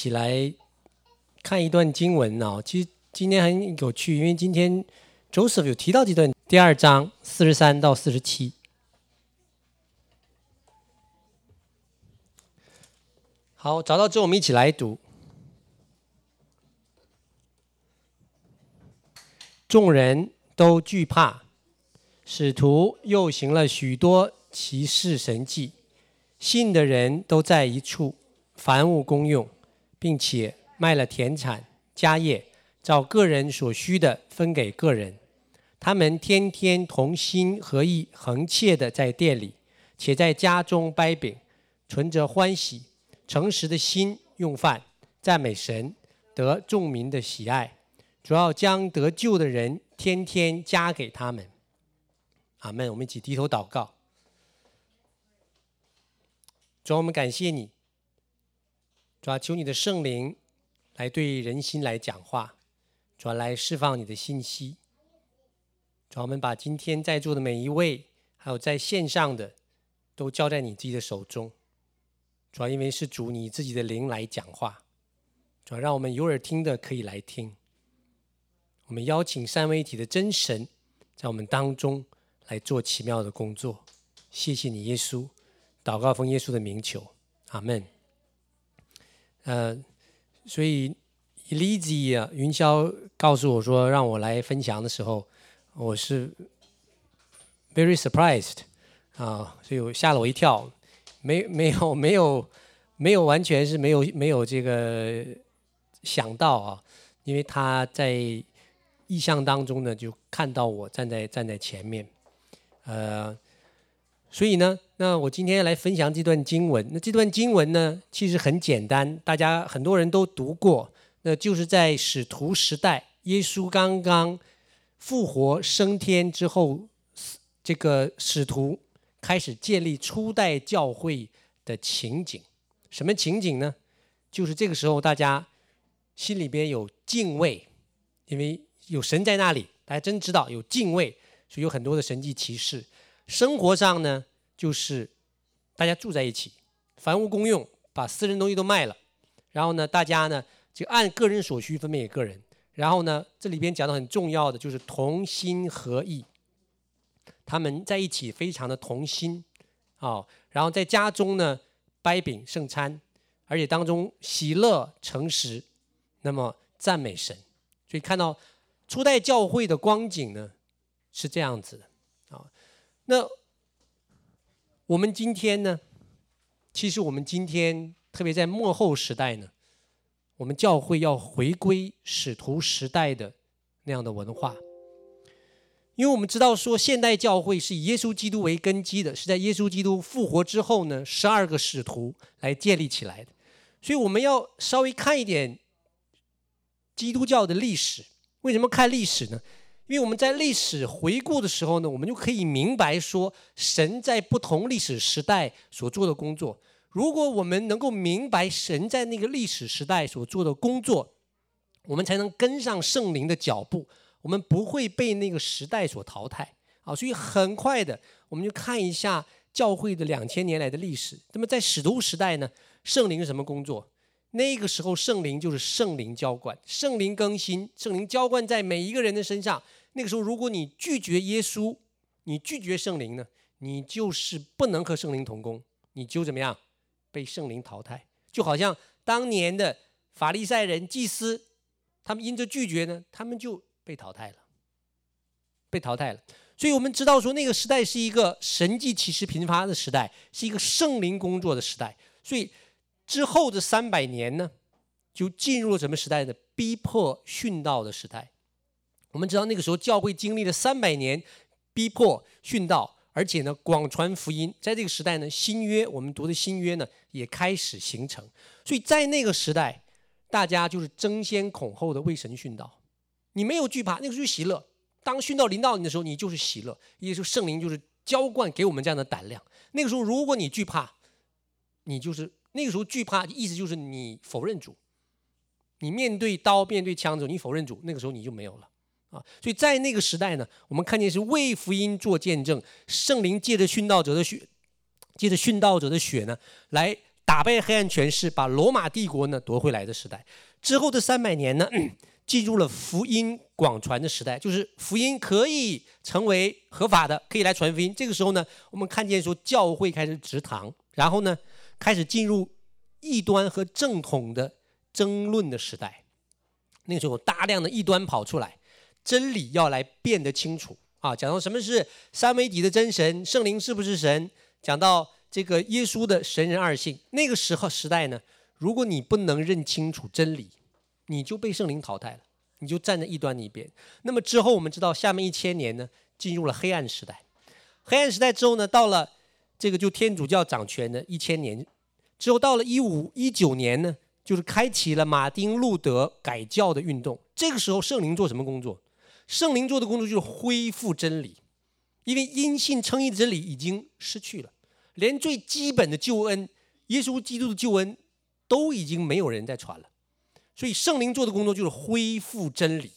起来看一段经文哦。其实今天很有趣，因为今天 Joseph 有提到这段第二章四十三到四十七。好，找到之后我们一起来读。众人都惧怕，使徒又行了许多奇事神迹，信的人都在一处，凡物公用，并且卖了田产家业，照个人所需的分给个人。他们天天同心合意，恒切的在店里，且在家中掰饼，存着欢喜。诚实的心用饭，赞美神，得众民的喜爱。主要将得救的人天天加给他们。阿门。我们一起低头祷告。主，我们感谢你。主要，求你的圣灵来对人心来讲话，主来释放你的信息。主要，我们把今天在座的每一位，还有在线上的，都交在你自己的手中。主要因为是主你自己的灵来讲话，主要让我们有耳听的可以来听。我们邀请三位一体的真神在我们当中来做奇妙的工作。谢谢你，耶稣。祷告奉耶稣的名求，阿门。呃，所以 Elise 啊，云霄告诉我说让我来分享的时候，我是 very surprised 啊，所以我吓了我一跳。没没有没有没有完全是没有没有这个想到啊，因为他在意象当中呢，就看到我站在站在前面，呃，所以呢，那我今天来分享这段经文。那这段经文呢，其实很简单，大家很多人都读过，那就是在使徒时代，耶稣刚刚复活升天之后，这个使徒。开始建立初代教会的情景，什么情景呢？就是这个时候大家心里边有敬畏，因为有神在那里，大家真知道有敬畏，所以有很多的神迹奇事。生活上呢，就是大家住在一起，凡屋公用，把私人东西都卖了，然后呢，大家呢就按个人所需分配给个人。然后呢，这里边讲的很重要的就是同心合意。他们在一起非常的同心，啊，然后在家中呢掰饼圣餐，而且当中喜乐诚实，那么赞美神，所以看到初代教会的光景呢是这样子的。那我们今天呢，其实我们今天特别在末后时代呢，我们教会要回归使徒时代的那样的文化。因为我们知道说，现代教会是以耶稣基督为根基的，是在耶稣基督复活之后呢，十二个使徒来建立起来的。所以我们要稍微看一点基督教的历史。为什么看历史呢？因为我们在历史回顾的时候呢，我们就可以明白说，神在不同历史时代所做的工作。如果我们能够明白神在那个历史时代所做的工作，我们才能跟上圣灵的脚步。我们不会被那个时代所淘汰啊，所以很快的，我们就看一下教会的两千年来的历史。那么在使徒时代呢，圣灵是什么工作？那个时候圣灵就是圣灵浇灌，圣灵更新，圣灵浇灌在每一个人的身上。那个时候，如果你拒绝耶稣，你拒绝圣灵呢，你就是不能和圣灵同工，你就怎么样被圣灵淘汰？就好像当年的法利赛人、祭司，他们因着拒绝呢，他们就。被淘汰了，被淘汰了。所以我们知道说，那个时代是一个神迹奇事频发的时代，是一个圣灵工作的时代。所以之后的三百年呢，就进入了什么时代呢？逼迫殉道的时代。我们知道那个时候教会经历了三百年逼迫殉道，而且呢广传福音。在这个时代呢，新约我们读的新约呢也开始形成。所以在那个时代，大家就是争先恐后的为神殉道。你没有惧怕，那个时候就喜乐。当殉道临到你的时候，你就是喜乐。也就是圣灵就是浇灌给我们这样的胆量。那个时候，如果你惧怕，你就是那个时候惧怕，意思就是你否认主。你面对刀、面对枪的时候，你否认主，那个时候你就没有了啊。所以在那个时代呢，我们看见是为福音做见证，圣灵借着殉道者的血，借着殉道者的血呢，来打败黑暗权势，把罗马帝国呢夺回来的时代。之后的三百年呢，进入了福音广传的时代，就是福音可以成为合法的，可以来传福音。这个时候呢，我们看见说教会开始植堂，然后呢，开始进入异端和正统的争论的时代。那个时候大量的异端跑出来，真理要来变得清楚啊！讲到什么是三位一体的真神，圣灵是不是神？讲到这个耶稣的神人二性，那个时候时代呢，如果你不能认清楚真理，你就被圣灵淘汰了，你就站在异端那一边。那么之后我们知道，下面一千年呢，进入了黑暗时代。黑暗时代之后呢，到了这个就天主教掌权的一千年之后，到了一五一九年呢。就是开启了马丁路德改教的运动。这个时候，圣灵做什么工作？圣灵做的工作就是恢复真理，因为因信称义的真理已经失去了，连最基本的救恩，耶稣基督的救恩，都已经没有人在传了。所以，圣灵做的工作就是恢复真理。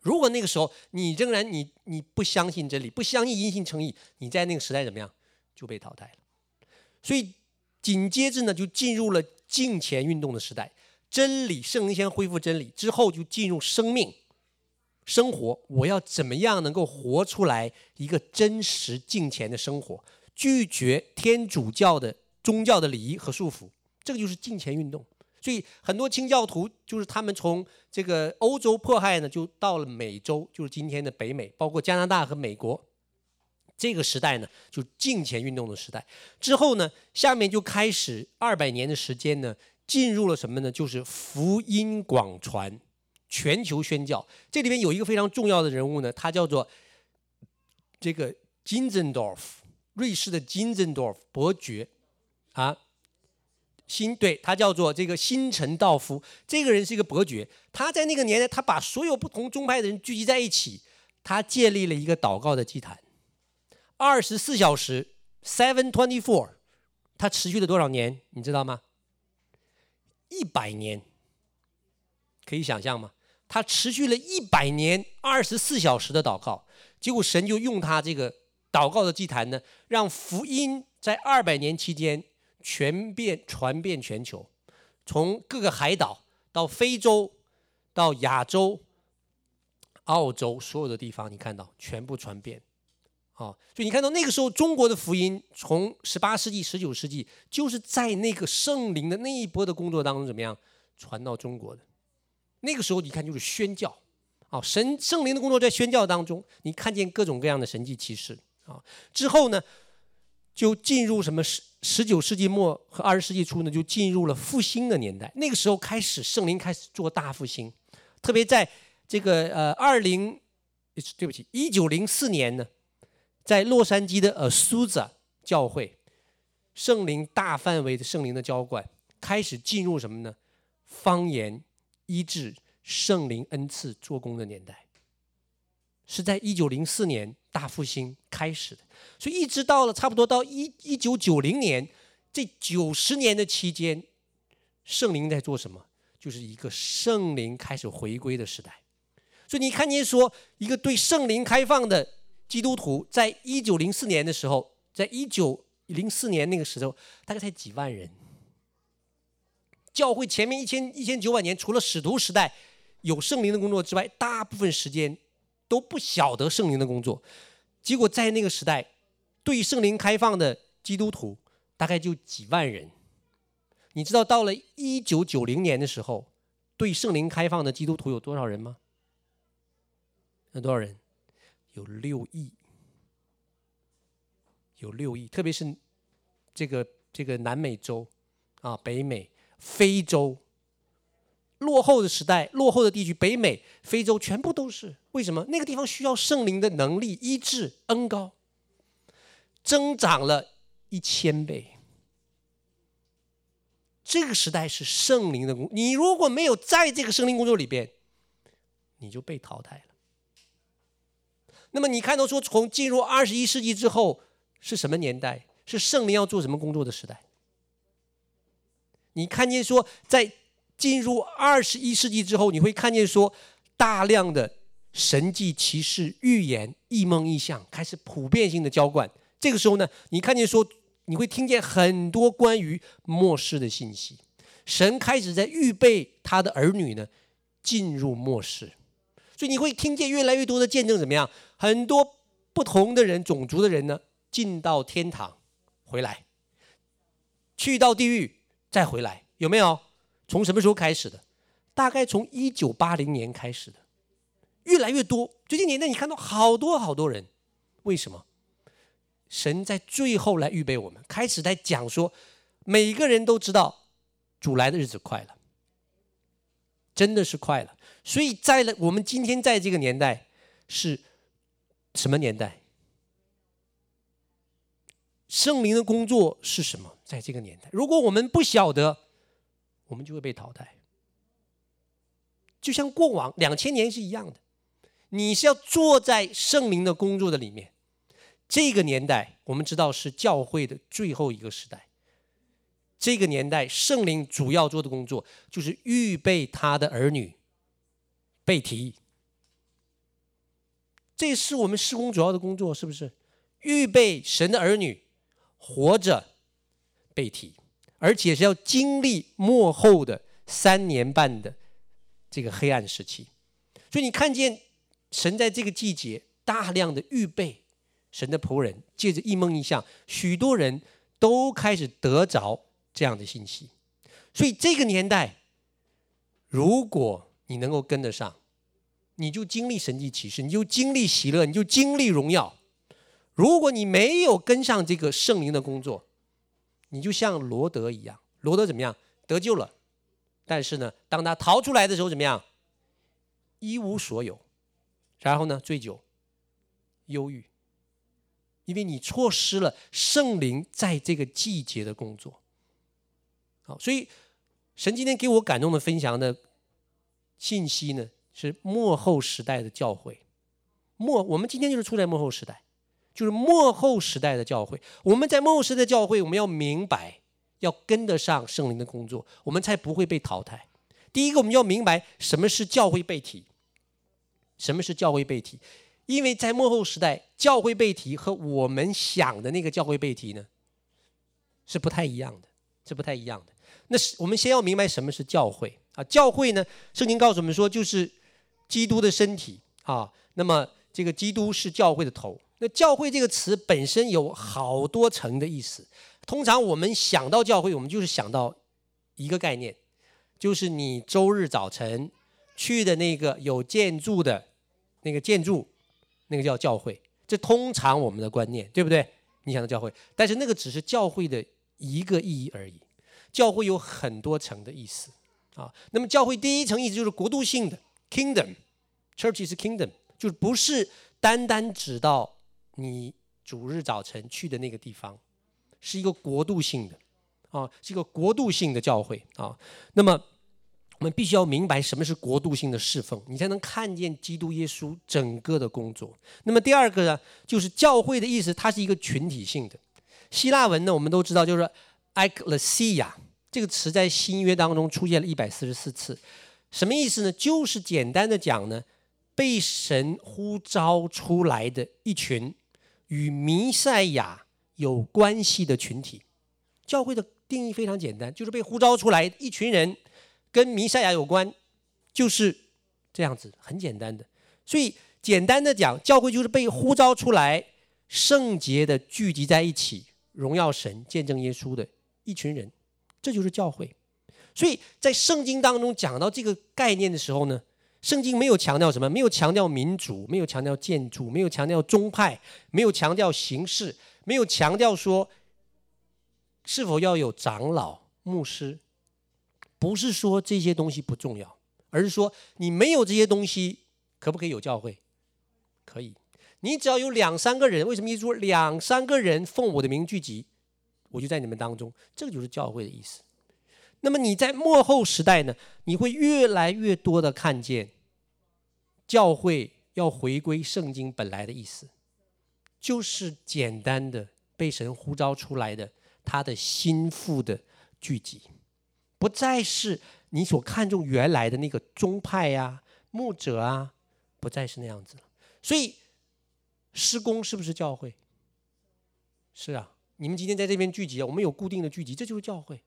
如果那个时候你仍然你你不相信真理，不相信因信称义，你在那个时代怎么样？就被淘汰了。所以。紧接着呢，就进入了敬虔运动的时代。真理，圣灵先恢复真理，之后就进入生命生活。我要怎么样能够活出来一个真实敬虔的生活？拒绝天主教的宗教的礼仪和束缚，这个就是敬虔运动。所以很多清教徒就是他们从这个欧洲迫害呢，就到了美洲，就是今天的北美，包括加拿大和美国。这个时代呢，就是敬虔运动的时代。之后呢，下面就开始二百年的时间呢，进入了什么呢？就是福音广传、全球宣教。这里面有一个非常重要的人物呢，他叫做这个金珍多夫，瑞士的金珍多夫伯爵啊，新对他叫做这个新陈道夫。这个人是一个伯爵，他在那个年代，他把所有不同宗派的人聚集在一起，他建立了一个祷告的祭坛。二十四小时，seven twenty four，他持续了多少年？你知道吗？一百年，可以想象吗？他持续了一百年，二十四小时的祷告，结果神就用他这个祷告的祭坛呢，让福音在二百年期间全遍传遍全球，从各个海岛到非洲，到亚洲、澳洲所有的地方，你看到全部传遍。哦，所以你看到那个时候，中国的福音从十八世纪、十九世纪，就是在那个圣灵的那一波的工作当中，怎么样传到中国的？那个时候你看就是宣教，啊，神圣灵的工作在宣教当中，你看见各种各样的神迹奇事啊。之后呢，就进入什么十十九世纪末和二十世纪初呢，就进入了复兴的年代。那个时候开始，圣灵开始做大复兴，特别在这个呃二零，对不起，一九零四年呢。在洛杉矶的 Azusa 教会，圣灵大范围的圣灵的浇灌开始进入什么呢？方言医治、圣灵恩赐做工的年代，是在一九零四年大复兴开始的。所以一直到了差不多到一一九九零年这九十年的期间，圣灵在做什么？就是一个圣灵开始回归的时代。所以你看见说一个对圣灵开放的。基督徒在一九零四年的时候，在一九零四年那个时候，大概才几万人。教会前面一千一千九百年，除了使徒时代有圣灵的工作之外，大部分时间都不晓得圣灵的工作。结果在那个时代，对圣灵开放的基督徒大概就几万人。你知道到了一九九零年的时候，对圣灵开放的基督徒有多少人吗？有多少人？有六亿，有六亿，特别是这个这个南美洲啊、北美、非洲，落后的时代、落后的地区，北美、非洲全部都是。为什么？那个地方需要圣灵的能力、医治、恩膏，增长了一千倍。这个时代是圣灵的工，你如果没有在这个圣灵工作里边，你就被淘汰了。那么你看到说，从进入二十一世纪之后是什么年代？是圣灵要做什么工作的时代？你看见说，在进入二十一世纪之后，你会看见说，大量的神迹奇事、预言、异梦异象开始普遍性的浇灌。这个时候呢，你看见说，你会听见很多关于末世的信息。神开始在预备他的儿女呢，进入末世，所以你会听见越来越多的见证，怎么样？很多不同的人、种族的人呢，进到天堂，回来，去到地狱，再回来，有没有？从什么时候开始的？大概从一九八零年开始的，越来越多。最近年代，你看到好多好多人，为什么？神在最后来预备我们，开始在讲说，每个人都知道主来的日子快了，真的是快了。所以在了我们今天在这个年代是什么年代？圣灵的工作是什么？在这个年代，如果我们不晓得，我们就会被淘汰。就像过往两千年是一样的，你是要坐在圣灵的工作的里面。这个年代，我们知道是教会的最后一个时代。这个年代，圣灵主要做的工作就是预备他的儿女被提。这是我们事工主要的工作，是不是？预备神的儿女活着被提，而且是要经历幕后的三年半的这个黑暗时期。所以你看见神在这个季节大量的预备。神的仆人借着一梦一象，许多人都开始得着这样的信息。所以这个年代，如果你能够跟得上，你就经历神迹奇事，你就经历喜乐，你就经历荣耀。如果你没有跟上这个圣灵的工作，你就像罗德一样，罗德怎么样？得救了，但是呢，当他逃出来的时候怎么样？一无所有，然后呢，醉酒，忧郁。因为你错失了圣灵在这个季节的工作，好，所以神今天给我感动的分享的信息呢，是末后时代的教会。末，我们今天就是处在末后时代，就是末后时代的教会。我们在末后时代的教会，我们要明白，要跟得上圣灵的工作，我们才不会被淘汰。第一个，我们要明白什么是教会被提，什么是教会被提。因为在末后时代，教会被提和我们想的那个教会被提呢，是不太一样的，是不太一样的。那是我们先要明白什么是教会啊？教会呢，圣经告诉我们说，就是基督的身体啊。那么这个基督是教会的头。那教会这个词本身有好多层的意思。通常我们想到教会，我们就是想到一个概念，就是你周日早晨去的那个有建筑的那个建筑。那个叫教会，这通常我们的观念，对不对？你想到教会，但是那个只是教会的一个意义而已。教会有很多层的意思啊。那么教会第一层意思就是国度性的 kingdom，church is kingdom，就是不是单单指到你主日早晨去的那个地方，是一个国度性的啊，是一个国度性的教会啊。那么。我们必须要明白什么是国度性的侍奉，你才能看见基督耶稣整个的工作。那么第二个呢，就是教会的意思，它是一个群体性的。希腊文呢，我们都知道，就是 ekklesia 这个词在新约当中出现了一百四十四次，什么意思呢？就是简单的讲呢，被神呼召出来的一群与弥赛亚有关系的群体。教会的定义非常简单，就是被呼召出来一群人。跟弥赛亚有关，就是这样子，很简单的。所以简单的讲，教会就是被呼召出来，圣洁的聚集在一起，荣耀神、见证耶稣的一群人，这就是教会。所以在圣经当中讲到这个概念的时候呢，圣经没有强调什么，没有强调民族，没有强调建筑，没有强调宗派，没有强调形式，没有强调说是否要有长老、牧师。不是说这些东西不重要，而是说你没有这些东西，可不可以有教会？可以，你只要有两三个人。为什么一说两三个人奉我的名聚集，我就在你们当中？这个就是教会的意思。那么你在末后时代呢，你会越来越多的看见教会要回归圣经本来的意思，就是简单的被神呼召出来的他的心腹的聚集。不再是你所看重原来的那个宗派呀、啊、牧者啊，不再是那样子了。所以，施工是不是教会？是啊，你们今天在这边聚集啊，我们有固定的聚集，这就是教会。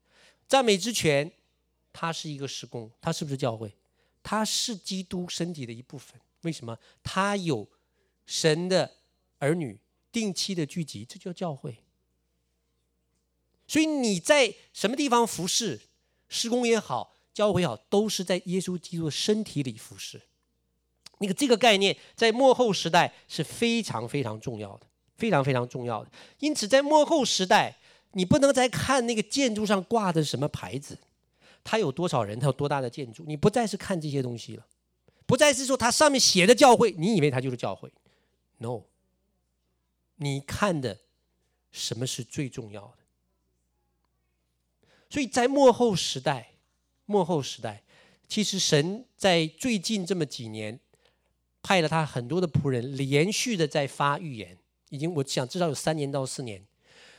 赞美之泉，它是一个施工，它是不是教会？它是基督身体的一部分。为什么？它有神的儿女定期的聚集，这叫教会。所以你在什么地方服侍，施工也好，教会也好，都是在耶稣基督的身体里服侍。那个这个概念在末后时代是非常非常重要的，非常非常重要的。因此，在末后时代，你不能再看那个建筑上挂的什么牌子，它有多少人，它有多大的建筑，你不再是看这些东西了，不再是说它上面写的教会，你以为它就是教会？No，你看的什么是最重要的？所以在末后时代，末后时代，其实神在最近这么几年，派了他很多的仆人，连续的在发预言，已经我想至少有三年到四年，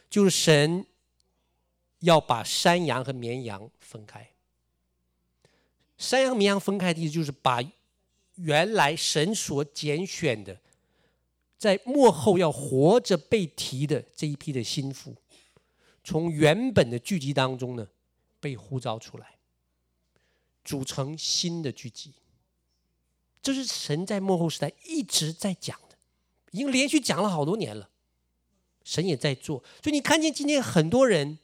就是神要把山羊和绵羊分开。山羊绵羊分开的意思就是把原来神所拣选的，在幕后要活着被提的这一批的心腹。从原本的聚集当中呢，被呼召出来，组成新的聚集。这是神在幕后时代一直在讲的，已经连续讲了好多年了。神也在做，所以你看见今天很多人，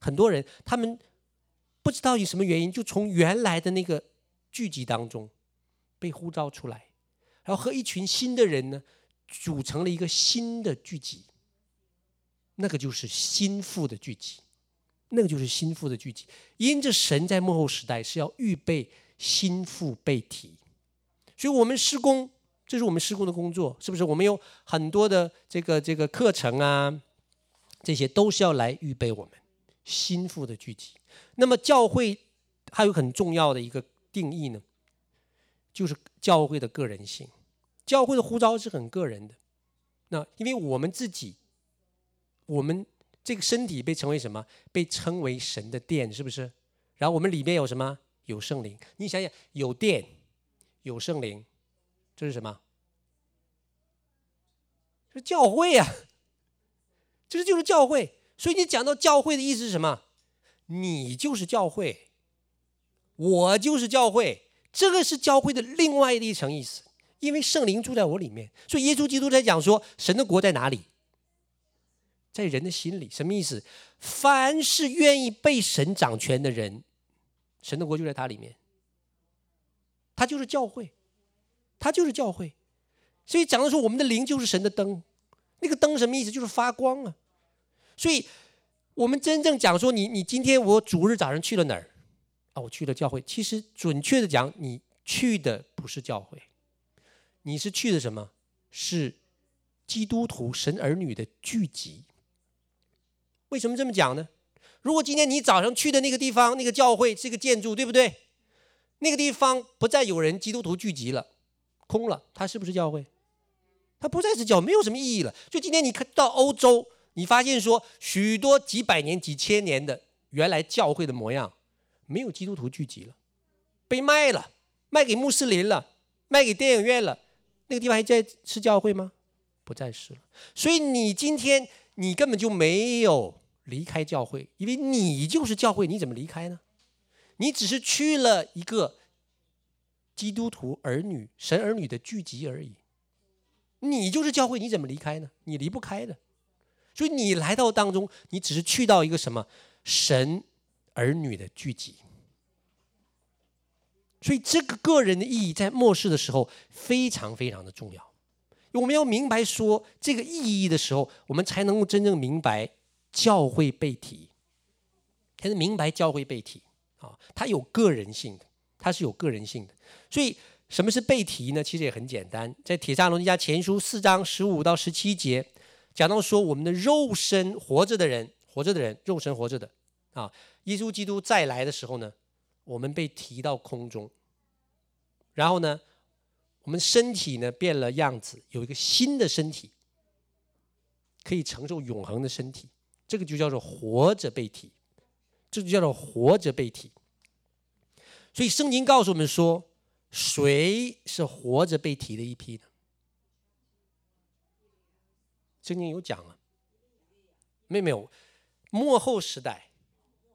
很多人他们不知道以什么原因，就从原来的那个聚集当中被呼召出来，然后和一群新的人呢，组成了一个新的聚集。那个就是心腹的聚集，那个就是心腹的聚集。因着神在幕后时代是要预备心腹被提，所以我们施工，这是我们施工的工作，是不是？我们有很多的这个这个课程啊，这些都是要来预备我们心腹的聚集。那么教会还有很重要的一个定义呢，就是教会的个人性。教会的呼召是很个人的，那因为我们自己。我们这个身体被称为什么？被称为神的殿，是不是？然后我们里面有什么？有圣灵。你想想，有殿，有圣灵，这是什么？是教会啊！这就是教会。所以你讲到教会的意思是什么？你就是教会，我就是教会。这个是教会的另外的一层意思，因为圣灵住在我里面，所以耶稣基督在讲说，神的国在哪里？在人的心里，什么意思？凡是愿意被神掌权的人，神的国就在他里面。他就是教会，他就是教会。所以讲的说，我们的灵就是神的灯。那个灯什么意思？就是发光啊。所以，我们真正讲说，你你今天我主日早上去了哪儿？啊，我去了教会。其实准确的讲，你去的不是教会，你是去的什么？是基督徒神儿女的聚集。为什么这么讲呢？如果今天你早上去的那个地方，那个教会是个建筑，对不对？那个地方不再有人基督徒聚集了，空了，它是不是教会？它不再是教，没有什么意义了。就今天你看到欧洲，你发现说许多几百年、几千年的原来教会的模样，没有基督徒聚集了，被卖了，卖给穆斯林了，卖给电影院了，那个地方还在是教会吗？不再是了。所以你今天。你根本就没有离开教会，因为你就是教会，你怎么离开呢？你只是去了一个基督徒儿女、神儿女的聚集而已。你就是教会，你怎么离开呢？你离不开的。所以你来到当中，你只是去到一个什么神儿女的聚集。所以这个个人的意义，在末世的时候非常非常的重要。我们要明白说这个意义的时候，我们才能够真正明白教会被提，才能明白教会被提啊，它有个人性的，它是有个人性的。所以什么是被提呢？其实也很简单，在《帖撒罗尼迦前书》四章十五到十七节讲到说，我们的肉身活着的人，活着的人，肉身活着的啊，耶稣基督再来的时候呢，我们被提到空中，然后呢，我们身体呢变了样子，有一个新的身体，可以承受永恒的身体，这个就叫做活着被提，这就叫做活着被提。所以圣经告诉我们说，谁是活着被提的一批呢？圣经有讲啊，没有没有，末后时代，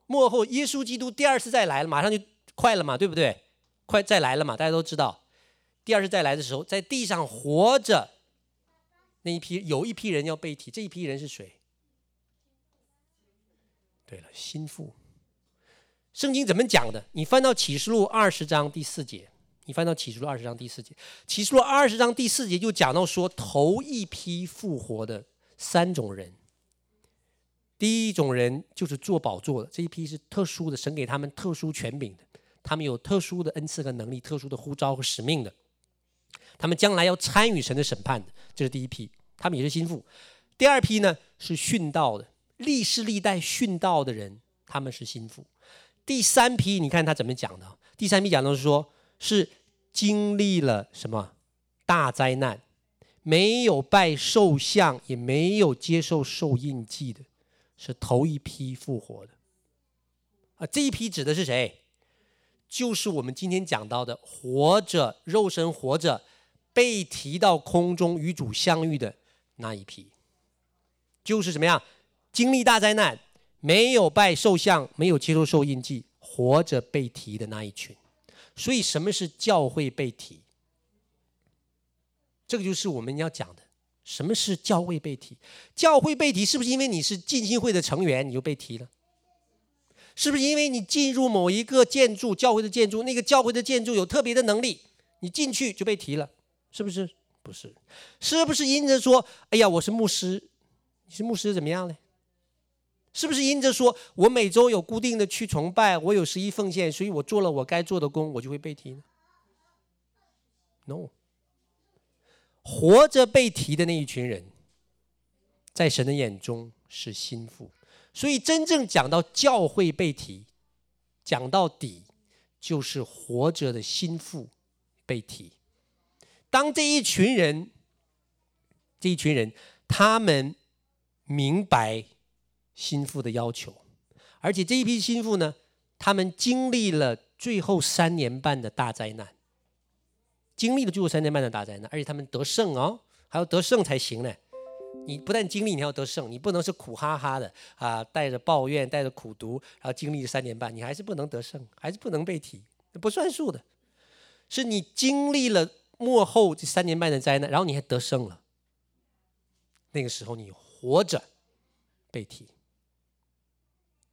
末后耶稣基督第二次再来了，马上就快了嘛，对不对？快再来了嘛，大家都知道，第二次再来的时候，在地上活着那一批，有一批人要被提，这一批人是谁？对了，心腹。圣经怎么讲的？你翻到启示录二十章第四节，你翻到启示录二十章第四节，启示录二十章第四节就讲到说，头一批复活的三种人。第一种人就是坐宝座的，这一批是特殊的，神给他们特殊权柄的，他们有特殊的恩赐和能力，特殊的呼召和使命的，他们将来要参与神的审判的，这是第一批，他们也是心腹。第二批呢是殉道的，历世历代殉道的人，他们是心腹。第三批，你看他怎么讲的？第三批讲的是说，是经历了什么大灾难，没有拜兽像，也没有接受兽印记的。是头一批复活的啊！这一批指的是谁？就是我们今天讲到的活着、肉身活着、被提到空中与主相遇的那一批，就是什么样？经历大灾难，没有拜兽像，没有接受兽印记，活着被提的那一群。所以，什么是教会被提？这个就是我们要讲的。什么是教会被提？教会被提是不是因为你是浸信会的成员你就被提了？是不是因为你进入某一个建筑，教会的建筑，那个教会的建筑有特别的能力，你进去就被提了？是不是？不是。是不是因着说，哎呀，我是牧师，你是牧师怎么样呢？是不是因着说我每周有固定的去崇拜，我有十一奉献，所以我做了我该做的工，我就会被提呢？No。活着被提的那一群人，在神的眼中是心腹，所以真正讲到教会被提，讲到底就是活着的心腹被提。当这一群人，这一群人，他们明白心腹的要求，而且这一批心腹呢，他们经历了最后三年半的大灾难。经历了最后三年半的大灾难，而且他们得胜哦，还要得胜才行呢。你不但经历，你还要得胜，你不能是苦哈哈的啊，带着抱怨，带着苦读，然后经历三年半，你还是不能得胜，还是不能被提，不算数的。是你经历了幕后这三年半的灾难，然后你还得胜了，那个时候你活着被提，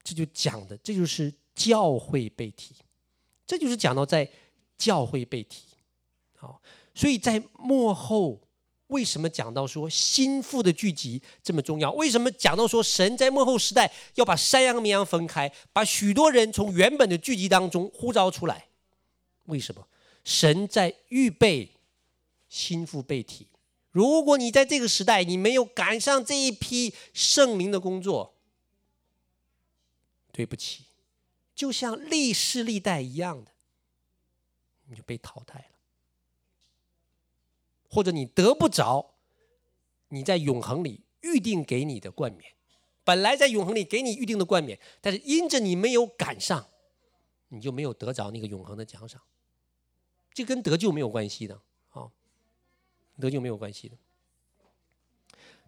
这就讲的，这就是教会被提，这就是讲到在教会被提。好，所以在幕后，为什么讲到说心腹的聚集这么重要？为什么讲到说神在幕后时代要把山羊、绵羊分开，把许多人从原本的聚集当中呼召出来？为什么？神在预备心腹被提。如果你在这个时代你没有赶上这一批圣灵的工作，对不起，就像历世历代一样的，你就被淘汰了。或者你得不着你在永恒里预定给你的冠冕，本来在永恒里给你预定的冠冕，但是因着你没有赶上，你就没有得着那个永恒的奖赏。这跟得救没有关系的，啊，得救没有关系的。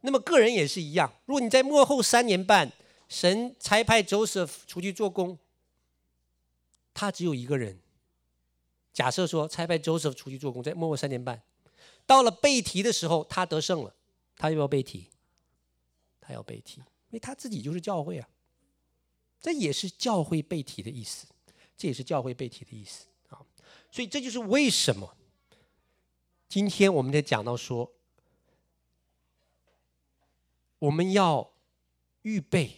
那么个人也是一样，如果你在末后三年半，神差派 Joseph 出去做工，他只有一个人。假设说差派 Joseph 出去做工，在末后三年半。到了被提的时候，他得胜了，他又要被提，他要被提，因为他自己就是教会啊，这也是教会被提的意思，这也是教会被提的意思。啊，所以这就是为什么今天我们在讲到说，我们要预备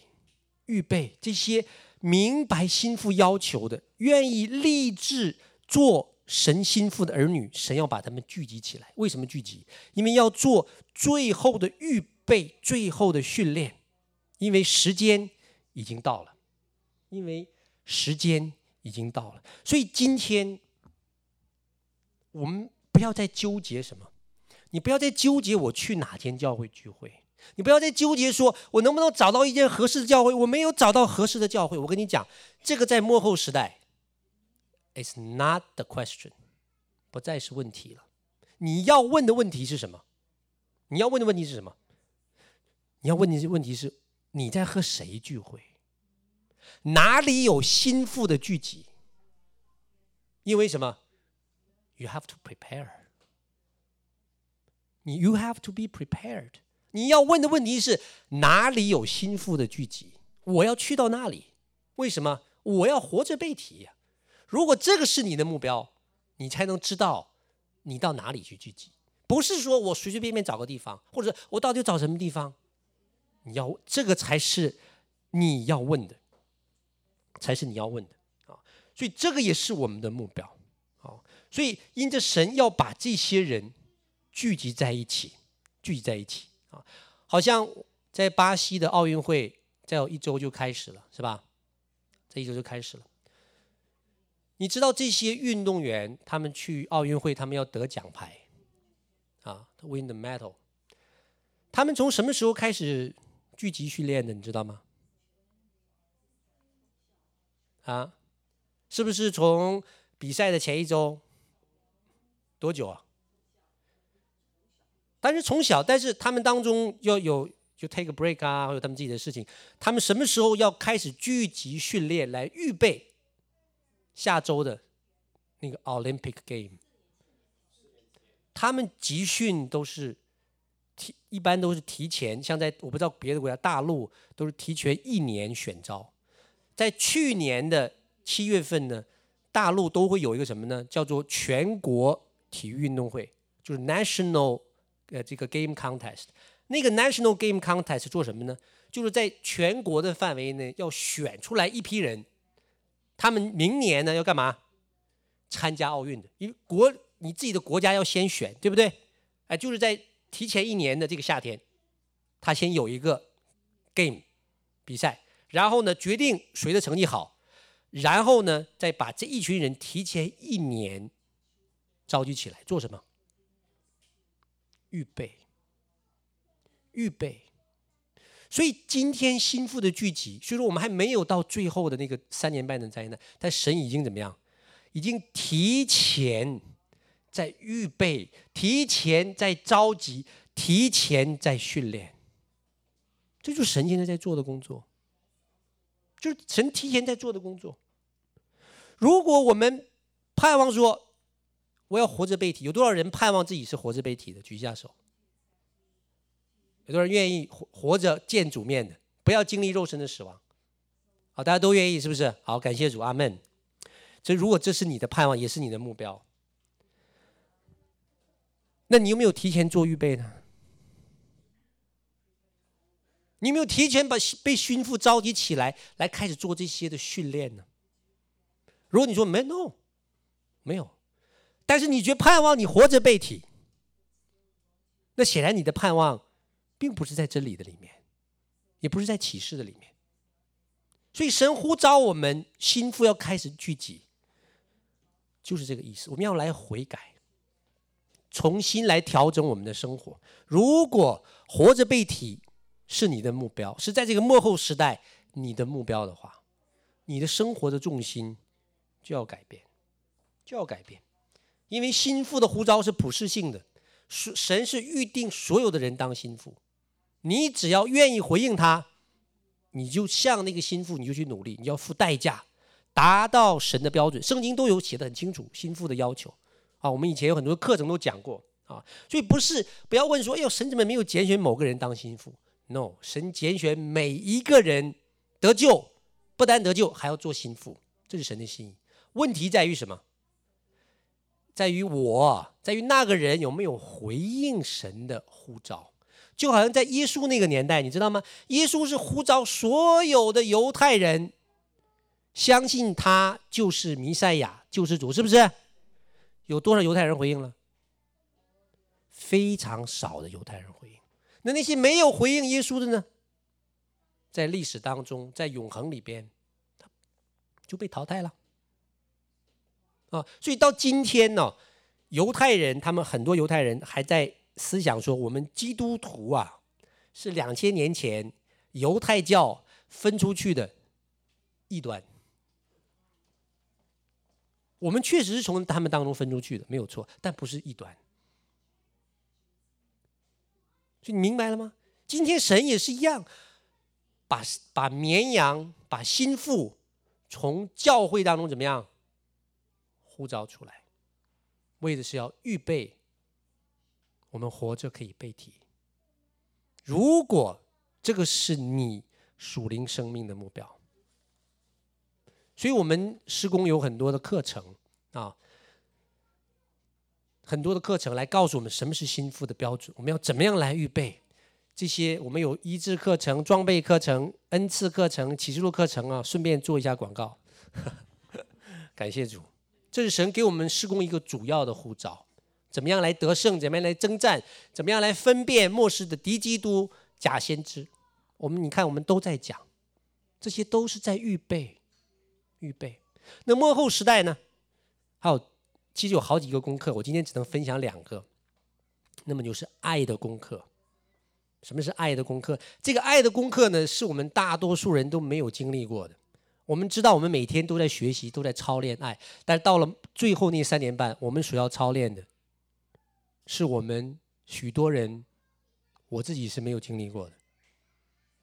预备这些明白心腹要求的，愿意立志做。神心腹的儿女，神要把他们聚集起来。为什么聚集？因为要做最后的预备，最后的训练。因为时间已经到了，因为时间已经到了。所以今天我们不要再纠结什么，你不要再纠结我去哪间教会聚会，你不要再纠结说我能不能找到一间合适的教会。我没有找到合适的教会，我跟你讲，这个在末后时代。It's not the question，不再是问题了。你要问的问题是什么？你要问的问题是什么？你要问的问题是：你在和谁聚会？哪里有心腹的聚集？因为什么？You have to prepare。你 You have to be prepared。你要问的问题是哪里有心腹的聚集？我要去到那里。为什么？我要活着被提呀。如果这个是你的目标，你才能知道你到哪里去聚集。不是说我随随便便找个地方，或者我到底找什么地方？你要这个才是你要问的，才是你要问的啊！所以这个也是我们的目标啊！所以因着神要把这些人聚集在一起，聚集在一起啊！好像在巴西的奥运会再有一周就开始了，是吧？这一周就开始了。你知道这些运动员他们去奥运会，他们要得奖牌啊，win the medal。他们从什么时候开始？聚集训练的，你知道吗？啊，是不是从比赛的前一周？多久啊？但是从小，但是他们当中要有就 take a break 啊，或者他们自己的事情。他们什么时候要开始聚集训练来预备下周的那个 Olympic Game？他们集训都是。提一般都是提前，像在我不知道别的国家，大陆都是提前一年选招。在去年的七月份呢，大陆都会有一个什么呢？叫做全国体育运动会，就是 National 呃这个 Game Contest。那个 National Game Contest 做什么呢？就是在全国的范围内要选出来一批人，他们明年呢要干嘛？参加奥运的，因为国你自己的国家要先选，对不对？哎，就是在。提前一年的这个夏天，他先有一个 game 比赛，然后呢决定谁的成绩好，然后呢再把这一群人提前一年召集起来做什么？预备，预备。所以今天心腹的聚集，虽说我们还没有到最后的那个三年半的灾难，但神已经怎么样？已经提前。在预备，提前在召集，提前在训练，这就是神现在在做的工作，就是神提前在做的工作。如果我们盼望说我要活着被提，有多少人盼望自己是活着被提的？举一下手。有多少人愿意活活着见主面的，不要经历肉身的死亡？好，大家都愿意，是不是？好，感谢主，阿门。所以，如果这是你的盼望，也是你的目标。那你有没有提前做预备呢？你有没有提前把被训父召集起来，来开始做这些的训练呢？如果你说没，no，没有，但是你觉得盼望你活着被提，那显然你的盼望并不是在真理的里面，也不是在启示的里面。所以神呼召我们心腹要开始聚集，就是这个意思。我们要来悔改。重新来调整我们的生活。如果活着被提是你的目标，是在这个末后时代你的目标的话，你的生活的重心就要改变，就要改变。因为心腹的呼召是普世性的，是神是预定所有的人当心腹。你只要愿意回应他，你就像那个心腹，你就去努力，你要付代价，达到神的标准。圣经都有写的很清楚，心腹的要求。啊，我们以前有很多课程都讲过啊，所以不是不要问说，哎呦，神怎么没有拣选某个人当心腹？No，神拣选每一个人得救，不单得救，还要做心腹，这是神的心意。问题在于什么？在于我，在于那个人有没有回应神的呼召？就好像在耶稣那个年代，你知道吗？耶稣是呼召所有的犹太人相信他就是弥赛亚，救世主，是不是？有多少犹太人回应了？非常少的犹太人回应。那那些没有回应耶稣的呢？在历史当中，在永恒里边，就被淘汰了。啊，所以到今天呢，犹太人他们很多犹太人还在思想说，我们基督徒啊，是两千年前犹太教分出去的异端。我们确实是从他们当中分出去的，没有错，但不是异端。所以你明白了吗？今天神也是一样，把把绵羊、把心腹从教会当中怎么样呼召出来，为的是要预备我们活着可以被提。如果这个是你属灵生命的目标，所以我们施工有很多的课程啊，很多的课程来告诉我们什么是心腹的标准，我们要怎么样来预备这些。我们有医治课程、装备课程、恩赐课程、启示录课程啊，顺便做一下广告。感谢主，这是神给我们施工一个主要的护照。怎么样来得胜？怎么样来征战？怎么样来分辨末世的敌基督、假先知？我们你看，我们都在讲，这些都是在预备，预备。那末后时代呢？还有，其实有好几个功课，我今天只能分享两个。那么就是爱的功课。什么是爱的功课？这个爱的功课呢，是我们大多数人都没有经历过的。我们知道，我们每天都在学习，都在操练爱，但是到了最后那三年半，我们所要操练的。是我们许多人，我自己是没有经历过的，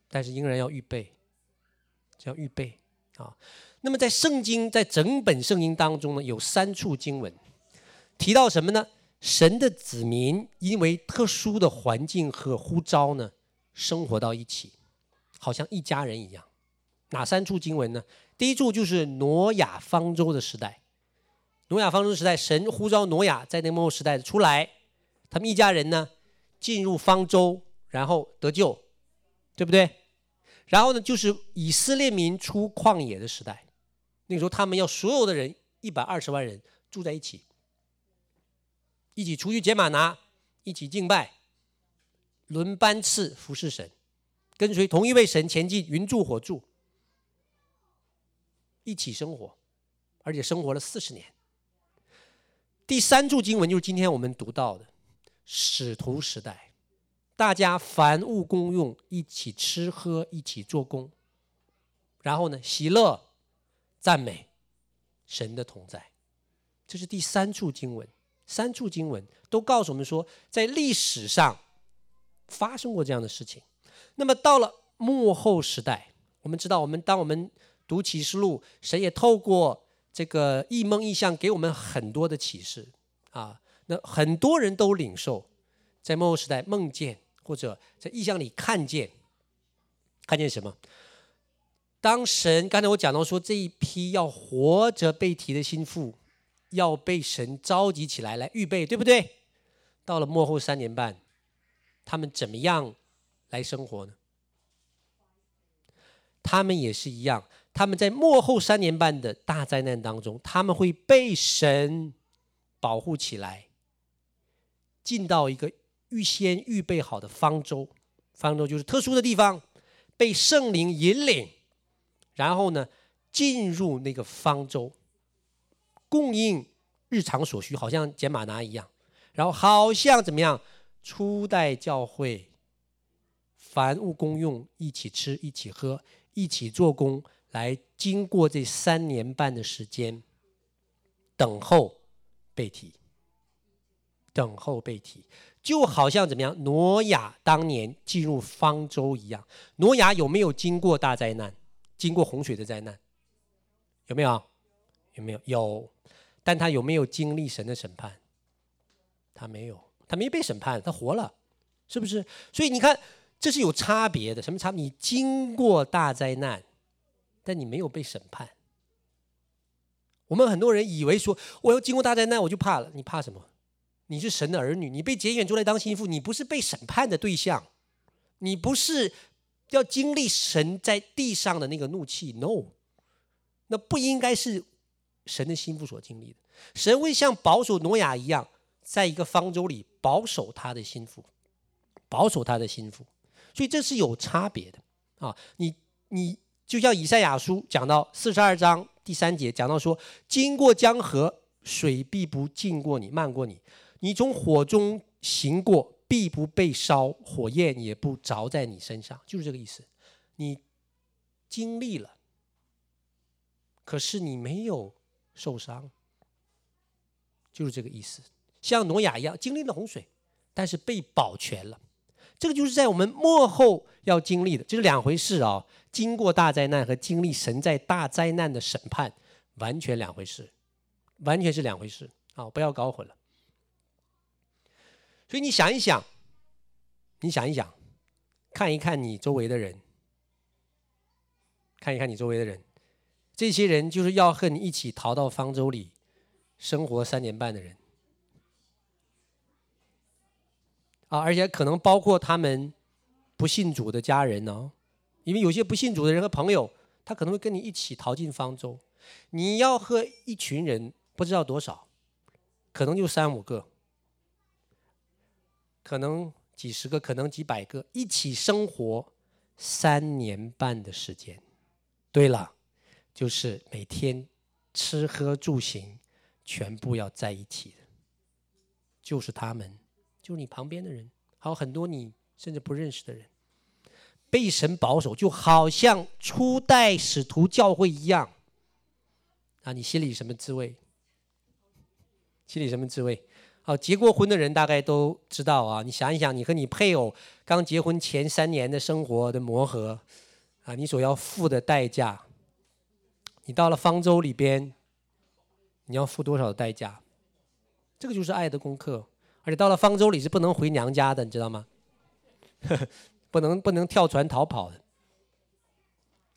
但是仍然要预备，要预备啊。那么在圣经，在整本圣经当中呢，有三处经文提到什么呢？神的子民因为特殊的环境和呼召呢，生活到一起，好像一家人一样。哪三处经文呢？第一处就是挪亚方舟的时代，挪亚方舟时代，神呼召挪亚在那末时代出来。他们一家人呢，进入方舟，然后得救，对不对？然后呢，就是以色列民出旷野的时代，那个时候他们要所有的人一百二十万人住在一起，一起出去捡吗哪，一起敬拜，轮班次服侍神，跟随同一位神前进，云柱火柱，一起生活，而且生活了四十年。第三处经文就是今天我们读到的。使徒时代，大家凡物公用，一起吃喝，一起做工，然后呢，喜乐、赞美神的同在，这是第三处经文。三处经文都告诉我们说，在历史上发生过这样的事情。那么到了幕后时代，我们知道，我们当我们读启示录，神也透过这个异梦异象给我们很多的启示啊。那很多人都领受，在末后时代梦见或者在异象里看见，看见什么？当神刚才我讲到说，这一批要活着被提的心腹，要被神召集起来来预备，对不对？到了末后三年半，他们怎么样来生活呢？他们也是一样，他们在末后三年半的大灾难当中，他们会被神保护起来。进到一个预先预备好的方舟，方舟就是特殊的地方，被圣灵引领，然后呢，进入那个方舟，供应日常所需，好像捡马达一样，然后好像怎么样，初代教会，凡物公用，一起吃，一起喝，一起做工，来经过这三年半的时间，等候被提。等候被提，就好像怎么样？挪亚当年进入方舟一样。挪亚有没有经过大灾难？经过洪水的灾难？有没有？有没有？有。但他有没有经历神的审判？他没有，他没被审判，他活了，是不是？所以你看，这是有差别的。什么差别？你经过大灾难，但你没有被审判。我们很多人以为说，我要经过大灾难，我就怕了。你怕什么？你是神的儿女，你被拣选出来当心腹，你不是被审判的对象，你不是要经历神在地上的那个怒气，no，那不应该是神的心腹所经历的。神会像保守挪亚一样，在一个方舟里保守他的心腹，保守他的心腹，所以这是有差别的啊。你你就像以赛亚书讲到四十二章第三节讲到说，经过江河，水必不浸过你，漫过你。你从火中行过，必不被烧，火焰也不着在你身上，就是这个意思。你经历了，可是你没有受伤，就是这个意思。像挪亚一样经历了洪水，但是被保全了。这个就是在我们末后要经历的，这是两回事啊。经过大灾难和经历神在大灾难的审判，完全两回事，完全是两回事啊！不要搞混了。所以你想一想，你想一想，看一看你周围的人，看一看你周围的人，这些人就是要和你一起逃到方舟里生活三年半的人啊，而且可能包括他们不信主的家人哦。因为有些不信主的人和朋友，他可能会跟你一起逃进方舟。你要和一群人不知道多少，可能就三五个，可能几十个，可能几百个，一起生活三年半的时间。对了，就是每天吃喝住行全部要在一起的，就是他们，就是你旁边的人，还有很多你甚至不认识的人。被神保守，就好像初代使徒教会一样。啊，你心里什么滋味？心里什么滋味？好，结过婚的人大概都知道啊。你想一想，你和你配偶刚结婚前三年的生活的磨合，啊，你所要付的代价，你到了方舟里边，你要付多少代价？这个就是爱的功课。而且到了方舟里是不能回娘家的，你知道吗？不能不能跳船逃跑的，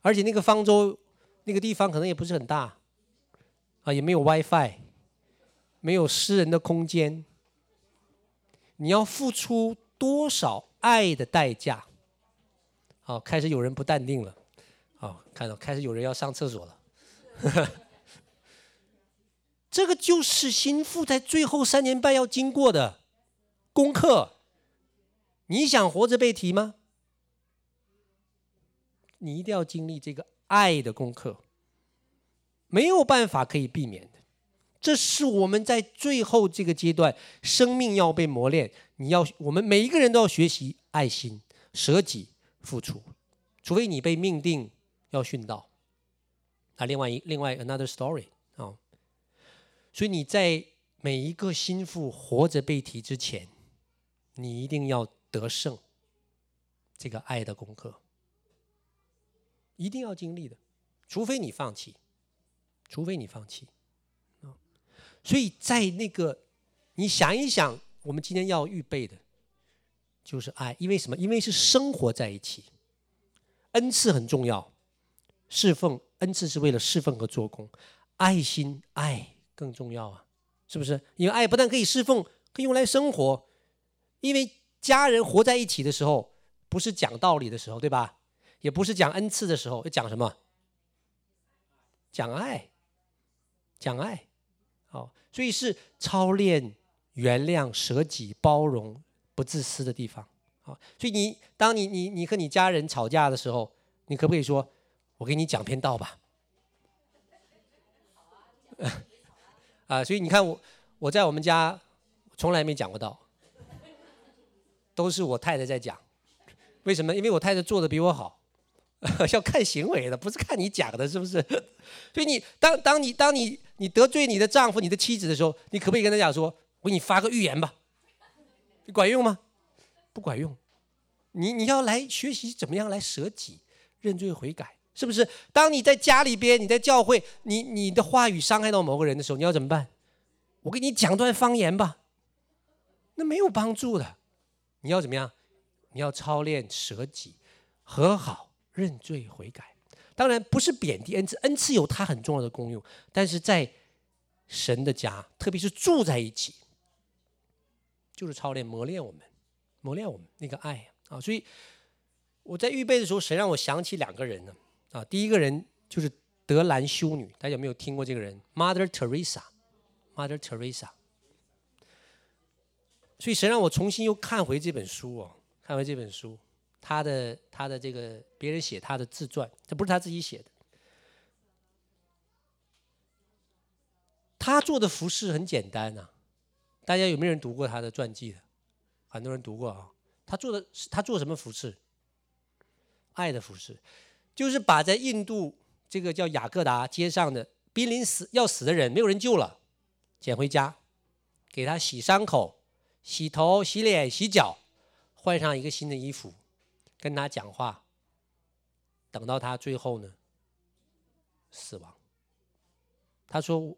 而且那个方舟那个地方可能也不是很大，啊，也没有 WiFi，没有私人的空间。你要付出多少爱的代价？好，开始有人不淡定了，好，看到开始有人要上厕所了。这个就是心腹在最后三年半要经过的功课。你想活着被提吗？你一定要经历这个爱的功课，没有办法可以避免的。这是我们在最后这个阶段，生命要被磨练。你要，我们每一个人都要学习爱心、舍己、付出，除非你被命定要殉道。那，另外一另外 another story 啊、所以你在每一个心腹活着被提之前，你一定要得胜这个爱的功课。一定要经历的，除非你放弃，除非你放弃，啊，所以在那个，你想一想，我们今天要预备的，就是爱，因为什么？因为是生活在一起，恩赐很重要，侍奉恩赐是为了侍奉和做工，爱心爱更重要啊，是不是？因为爱不但可以侍奉，可以用来生活，因为家人活在一起的时候，不是讲道理的时候，对吧？也不是讲恩赐的时候，要讲什么？讲爱，讲爱，好，所以是操练原谅、舍己、包容、不自私的地方，好，所以你当你你你和你家人吵架的时候，你可不可以说，我给你讲篇道吧？啊，所以你看我我在我们家从来没讲过道，都是我太太在讲，为什么？因为我太太做的比我好。要看行为的，不是看你讲的，是不是？所以你当当你当你你得罪你的丈夫、你的妻子的时候，你可不可以跟他讲说：“我给你发个预言吧？”你管用吗？不管用。你你要来学习怎么样来舍己、认罪悔改，是不是？当你在家里边、你在教会，你你的话语伤害到某个人的时候，你要怎么办？我给你讲段方言吧，那没有帮助的。你要怎么样？你要操练舍己、和好。认罪悔改，当然不是贬低恩赐，恩赐有它很重要的功用，但是在神的家，特别是住在一起，就是操练磨练我们，磨练我们那个爱啊。所以我在预备的时候，神让我想起两个人呢啊。第一个人就是德兰修女，大家有没有听过这个人？Mother Teresa，Mother Teresa。所以神让我重新又看回这本书哦，看回这本书。他的他的这个别人写他的自传，这不是他自己写的。他做的服饰很简单啊，大家有没有人读过他的传记的？很多人读过啊。他做的他做什么服饰？爱的服饰，就是把在印度这个叫雅各达街上的濒临死要死的人，没有人救了，捡回家，给他洗伤口、洗头、洗脸、洗脚。换上一个新的衣服，跟他讲话，等到他最后呢，死亡。他说：“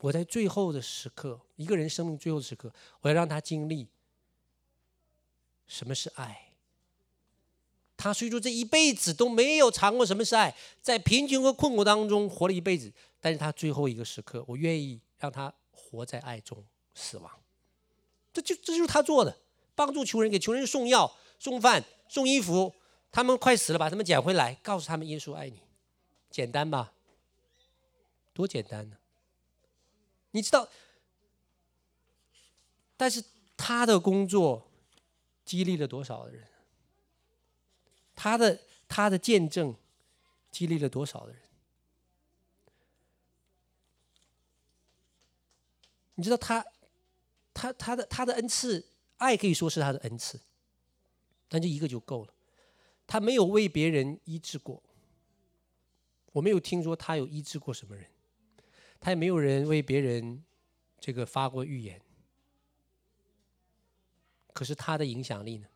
我在最后的时刻，一个人生命最后的时刻，我要让他经历什么是爱。他虽说这一辈子都没有尝过什么是爱，在贫穷和困苦当中活了一辈子，但是他最后一个时刻，我愿意让他活在爱中死亡。这就这就是他做的，帮助穷人，给穷人送药、送饭、送衣服。他们快死了，把他们捡回来，告诉他们耶稣爱你，简单吧？”多简单呢？你知道，但是他的工作激励了多少人？他的他的见证激励了多少的人？你知道他他他的他的恩赐，爱可以说是他的恩赐，但就一个就够了。他没有为别人医治过，我没有听说他有医治过什么人。他也没有人为别人这个发过预言，可是他的影响力呢，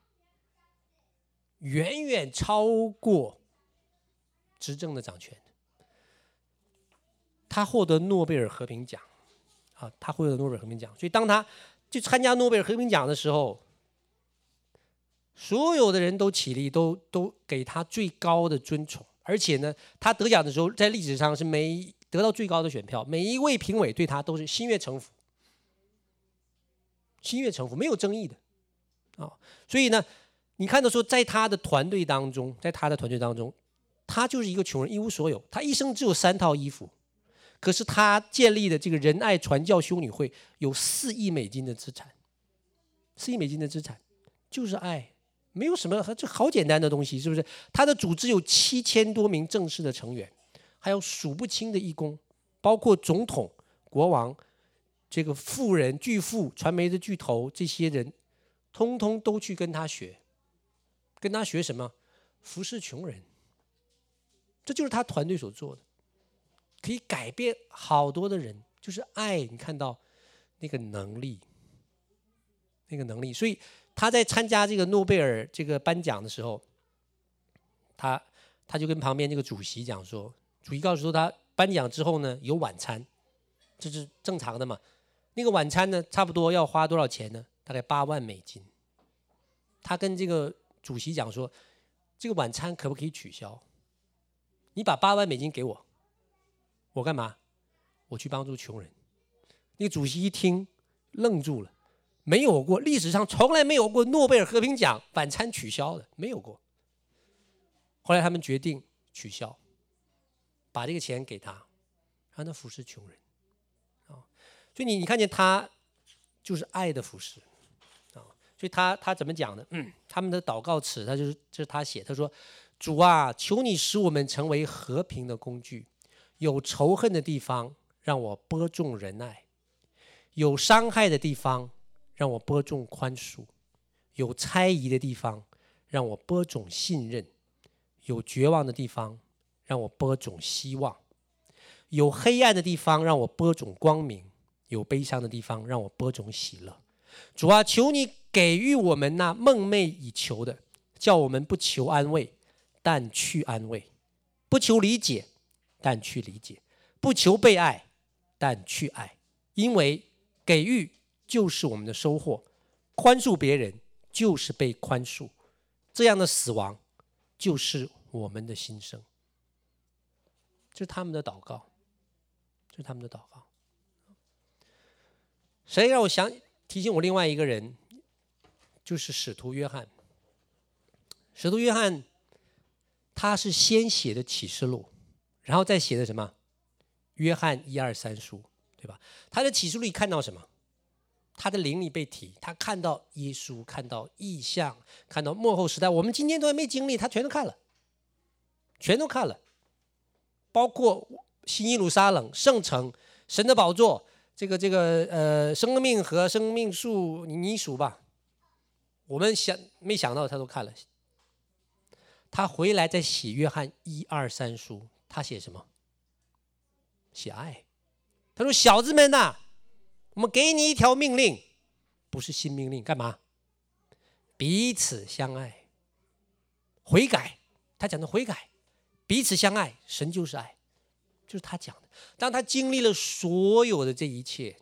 远远超过执政的掌权。他获得诺贝尔和平奖，啊，他获得诺贝尔和平奖。所以当他去参加诺贝尔和平奖的时候，所有的人都起立，都都给他最高的尊崇。而且呢，他得奖的时候，在历史上是没。得到最高的选票，每一位评委对他都是心悦诚服，心悦诚服，没有争议的，啊，所以呢，你看到说，在他的团队当中，在他的团队当中，他就是一个穷人，一无所有，他一生只有三套衣服，可是他建立的这个仁爱传教修女会有四亿美金的资产，四亿美金的资产就是爱，没有什么，这好简单的东西，是不是？他的组织有七千多名正式的成员。还有数不清的义工，包括总统、国王、这个富人、巨富、传媒的巨头，这些人，通通都去跟他学，跟他学什么？服侍穷人。这就是他团队所做的，可以改变好多的人，就是爱。你看到那个能力，那个能力。所以他在参加这个诺贝尔这个颁奖的时候，他他就跟旁边这个主席讲说。主席告诉说，他颁奖之后呢，有晚餐，这是正常的嘛。那个晚餐呢，差不多要花多少钱呢？大概八万美金。他跟这个主席讲说，这个晚餐可不可以取消？你把八万美金给我，我干嘛？我去帮助穷人。那个主席一听，愣住了，没有过，历史上从来没有过诺贝尔和平奖晚餐取消的，没有过。后来他们决定取消。把这个钱给他，让他服侍穷人，啊，所以你你看见他就是爱的服侍，所以他他怎么讲呢？他们的祷告词，他就是这是他写，他说：“主啊，求你使我们成为和平的工具，有仇恨的地方让我播种仁爱，有伤害的地方让我播种宽恕，有猜疑的地方让我播种信任，有绝望的地方。”让我播种希望，有黑暗的地方让我播种光明，有悲伤的地方让我播种喜乐。主啊，求你给予我们那梦寐以求的，叫我们不求安慰，但去安慰；不求理解，但去理解；不求被爱，但去爱。因为给予就是我们的收获，宽恕别人就是被宽恕。这样的死亡就是我们的心声。这是他们的祷告，这是他们的祷告。谁让我想提醒我另外一个人，就是使徒约翰。使徒约翰，他是先写的启示录，然后再写的什么？约翰一二三书，对吧？他的启示录里看到什么？他的灵里被提，他看到耶稣，看到异象，看到末后时代。我们今天都还没经历，他全都看了，全都看了。包括新耶路撒冷、圣城、神的宝座，这个这个呃生命和生命树，你你数吧。我们想没想到他都看了。他回来再写约翰一二三书，他写什么？写爱。他说：“小子们呐，我们给你一条命令，不是新命令，干嘛？彼此相爱，悔改。他讲的悔改，彼此相爱，神就是爱，就是他讲的。当他经历了所有的这一切，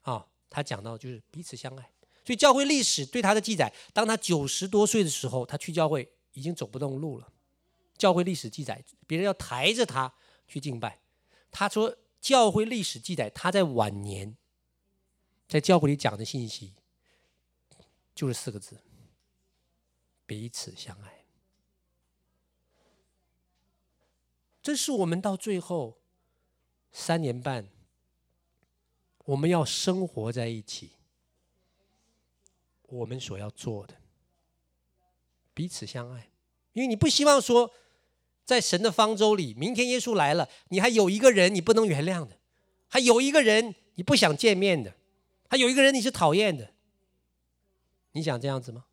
啊、他讲到就是彼此相爱。所以教会历史对他的记载，当他九十多岁的时候，他去教会已经走不动路了。教会历史记载，别人要抬着他去敬拜。他说，教会历史记载他在晚年，在教会里讲的信息，就是四个字：彼此相爱。这是我们到最后三年半，我们要生活在一起。我们所要做的，彼此相爱，因为你不希望说，在神的方舟里，明天耶稣来了，你还有一个人你不能原谅的，还有一个人你不想见面的，还有一个人你是讨厌的，你想这样子吗？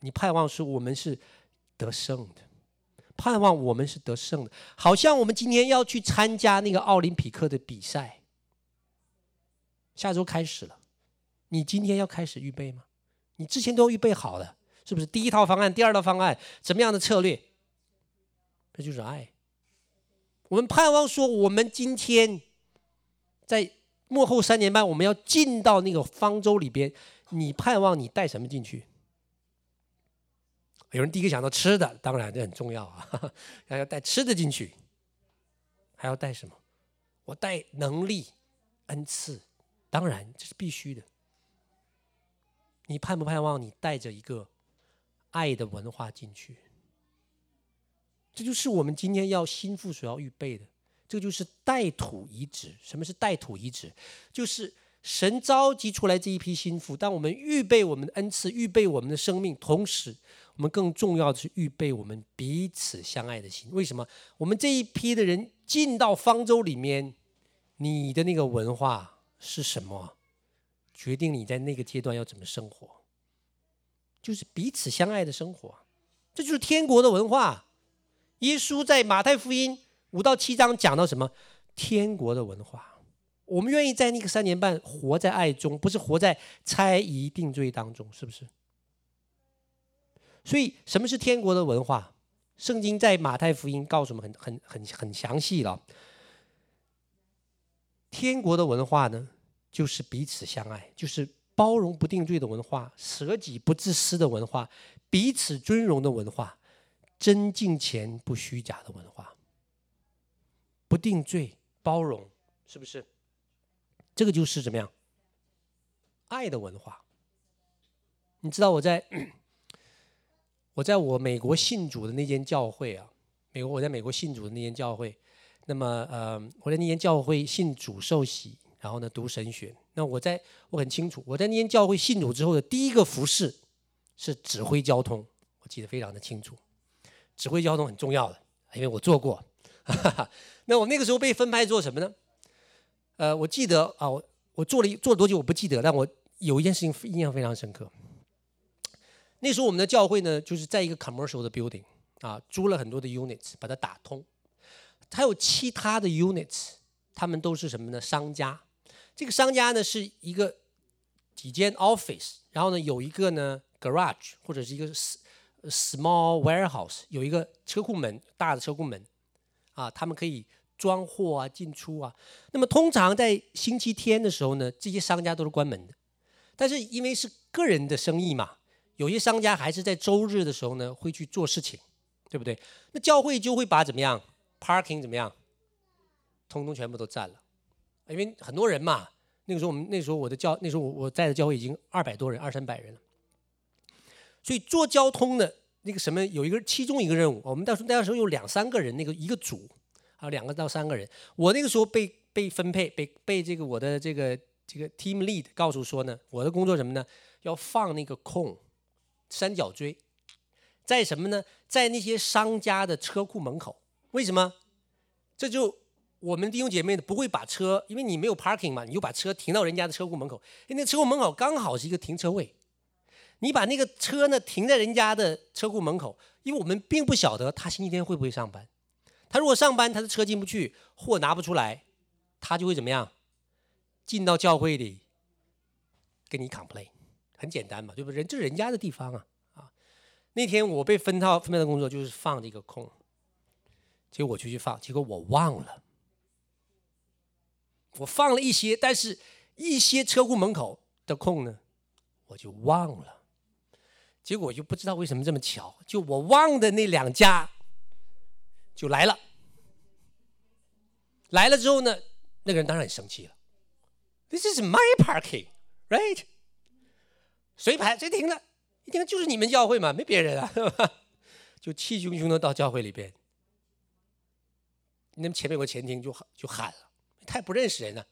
你盼望说我们是得胜的，盼望我们是得胜的，好像我们今天要去参加那个奥林匹克的比赛，下周开始了。你今天要开始预备吗？你之前都预备好了，是不是？第一套方案，第二套方案，怎么样的策略？这就是爱。我们盼望说，我们今天在幕后三年半，我们要进到那个方舟里边。你盼望你带什么进去？有人第一个想到吃的，当然这很重要啊，要要带吃的进去，还要带什么？我带能力、恩赐，当然这是必须的。你盼不盼望你带着一个爱的文化进去？这就是我们今天要心腹所要预备的。这就是带土移植。什么是带土移植？就是神召集出来这一批心腹，当我们预备我们的恩赐，预备我们的生命，同时我们更重要的是预备我们彼此相爱的心。为什么？我们这一批的人进到方舟里面，你的那个文化是什么？决定你在那个阶段要怎么生活，就是彼此相爱的生活，这就是天国的文化。耶稣在马太福音五到七章讲到什么？天国的文化。我们愿意在那个三年半活在爱中，不是活在猜疑定罪当中，是不是？所以，什么是天国的文化？圣经在马太福音告诉我们很很很很详细了。天国的文化呢？就是彼此相爱，就是包容不定罪的文化，舍己不自私的文化，彼此尊荣的文化，真敬虔不虚假的文化，不定罪，包容，是不是？这个就是怎么样？爱的文化。你知道我在，我在我美国信主的那间教会啊，美国我在美国信主的那间教会，那么呃，我在那间教会信主受洗。然后呢，读神学。那我在我很清楚，我在那间教会信主之后的第一个服饰是指挥交通，我记得非常的清楚。指挥交通很重要的，因为我做过。那我那个时候被分派做什么呢？呃，我记得啊，我我做了做了多久我不记得，但我有一件事情印象非常深刻。那时候我们的教会呢，就是在一个 commercial 的 building 啊，租了很多的 units，把它打通。还有其他的 units，他们都是什么呢？商家。这个商家呢是一个几间 office，然后呢有一个呢 garage 或者是一个 small warehouse，有一个车库门，大的车库门，啊，他们可以装货啊进出啊。那么通常在星期天的时候呢，这些商家都是关门的。但是因为是个人的生意嘛，有些商家还是在周日的时候呢会去做事情，对不对？那教会就会把怎么样 parking 怎么样，通通全部都占了。因为很多人嘛，那个时候我们那时候我的教那时候我我在的教会已经二百多人，二三百人了。所以做交通的那个什么有一个其中一个任务，我们到时候那时候有两三个人，那个一个组，还有两个到三个人。我那个时候被被分配被被这个我的这个这个 team lead 告诉说呢，我的工作什么呢？要放那个空三角锥，在什么呢？在那些商家的车库门口。为什么？这就。我们弟兄姐妹呢，不会把车，因为你没有 parking 嘛，你就把车停到人家的车库门口。因为那车库门口刚好是一个停车位，你把那个车呢停在人家的车库门口，因为我们并不晓得他星期天会不会上班。他如果上班，他的车进不去，货拿不出来，他就会怎么样？进到教会里跟你 complain，很简单嘛，对不对？人这是人家的地方啊啊！那天我被分到分配的工作就是放这个空，结果我就去放，结果我忘了，我放了一些，但是一些车库门口的空呢，我就忘了。结果我就不知道为什么这么巧，就我忘的那两家就来了。来了之后呢，那个人当然很生气了。This is my parking, right？谁排谁停了？一听就是你们教会嘛，没别人啊，是吧？就气汹汹的到教会里边。那么前面有个前厅就就喊了，他也不认识人呢、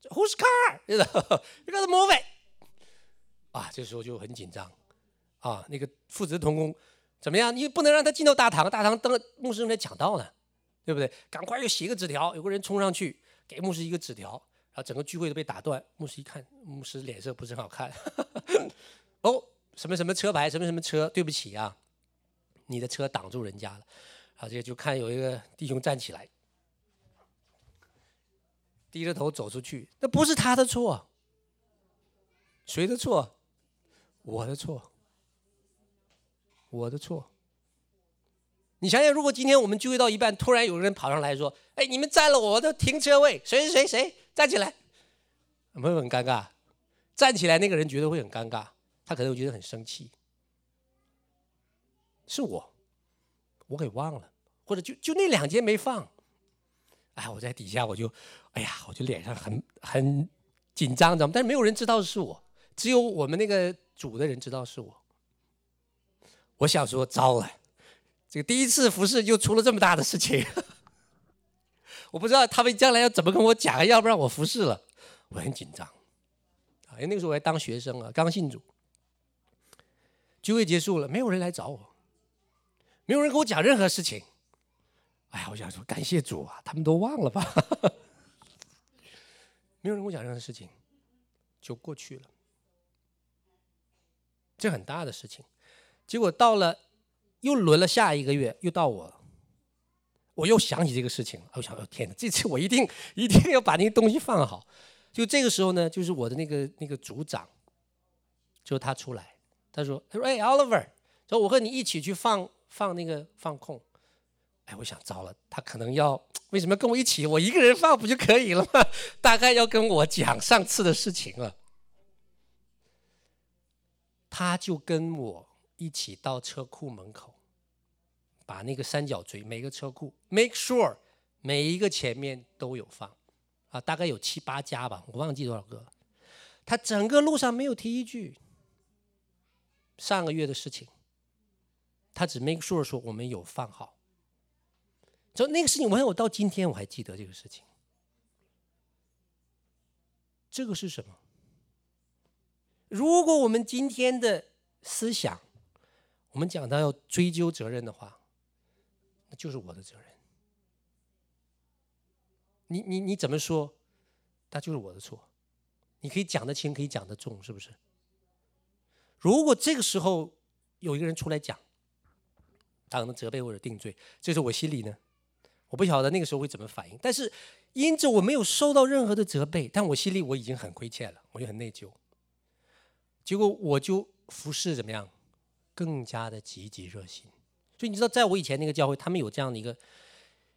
就 Who's car？知道？You got to move it。啊，这时候就很紧张。啊，那个负责同工怎么样？你不能让他进到大堂，大堂等牧师正在讲道呢，对不对？赶快又写个纸条，有个人冲上去给牧师一个纸条，整个聚会都被打断。牧师一看，牧师脸色不是很好看。哦，什么什么车牌，什么什么车，对不起啊，你的车挡住人家了。然后这个就看有一个弟兄站起来，低着头走出去，那不是他的错，谁的错？我的错。我的错。你想想，如果今天我们聚会到一半，突然有人跑上来说：“哎，你们占了我的停车位，谁谁谁谁站起来？”会不会很尴尬？站起来那个人觉得会很尴尬，他可能会觉得很生气。是我，我给忘了，或者就就那两间没放。哎，我在底下我就，哎呀，我就脸上很很紧张，怎么？但是没有人知道是我，只有我们那个组的人知道是我。我想说，糟了，这个第一次服侍就出了这么大的事情，我不知道他们将来要怎么跟我讲，要不然我服侍了，我很紧张啊，因为那个时候我还当学生啊，刚信主。聚会结束了，没有人来找我，没有人跟我讲任何事情。哎呀，我想说，感谢主啊，他们都忘了吧？没有人跟我讲任何事情，就过去了，这很大的事情。结果到了，又轮了下一个月，又到我，我又想起这个事情了。我想，天哪，这次我一定 一定要把那个东西放好。就这个时候呢，就是我的那个那个组长，就他出来，他说：“他说，哎，Oliver，说我和你一起去放放那个放空。”哎，我想糟了，他可能要为什么跟我一起？我一个人放不就可以了吗？大概要跟我讲上次的事情了。他就跟我。一起到车库门口，把那个三角锥每个车库 make sure 每一个前面都有放，啊，大概有七八家吧，我忘记多少个。他整个路上没有提一句上个月的事情，他只 make sure 说我们有放好。就那个事情，我我到今天我还记得这个事情。这个是什么？如果我们今天的思想，我们讲到要追究责任的话，那就是我的责任。你你你怎么说，那就是我的错。你可以讲得轻，可以讲得重，是不是？如果这个时候有一个人出来讲，他可能责备或者定罪，这是我心里呢，我不晓得那个时候会怎么反应。但是因着我没有受到任何的责备，但我心里我已经很亏欠了，我就很内疚。结果我就服侍怎么样？更加的积极热心，所以你知道，在我以前那个教会，他们有这样的一个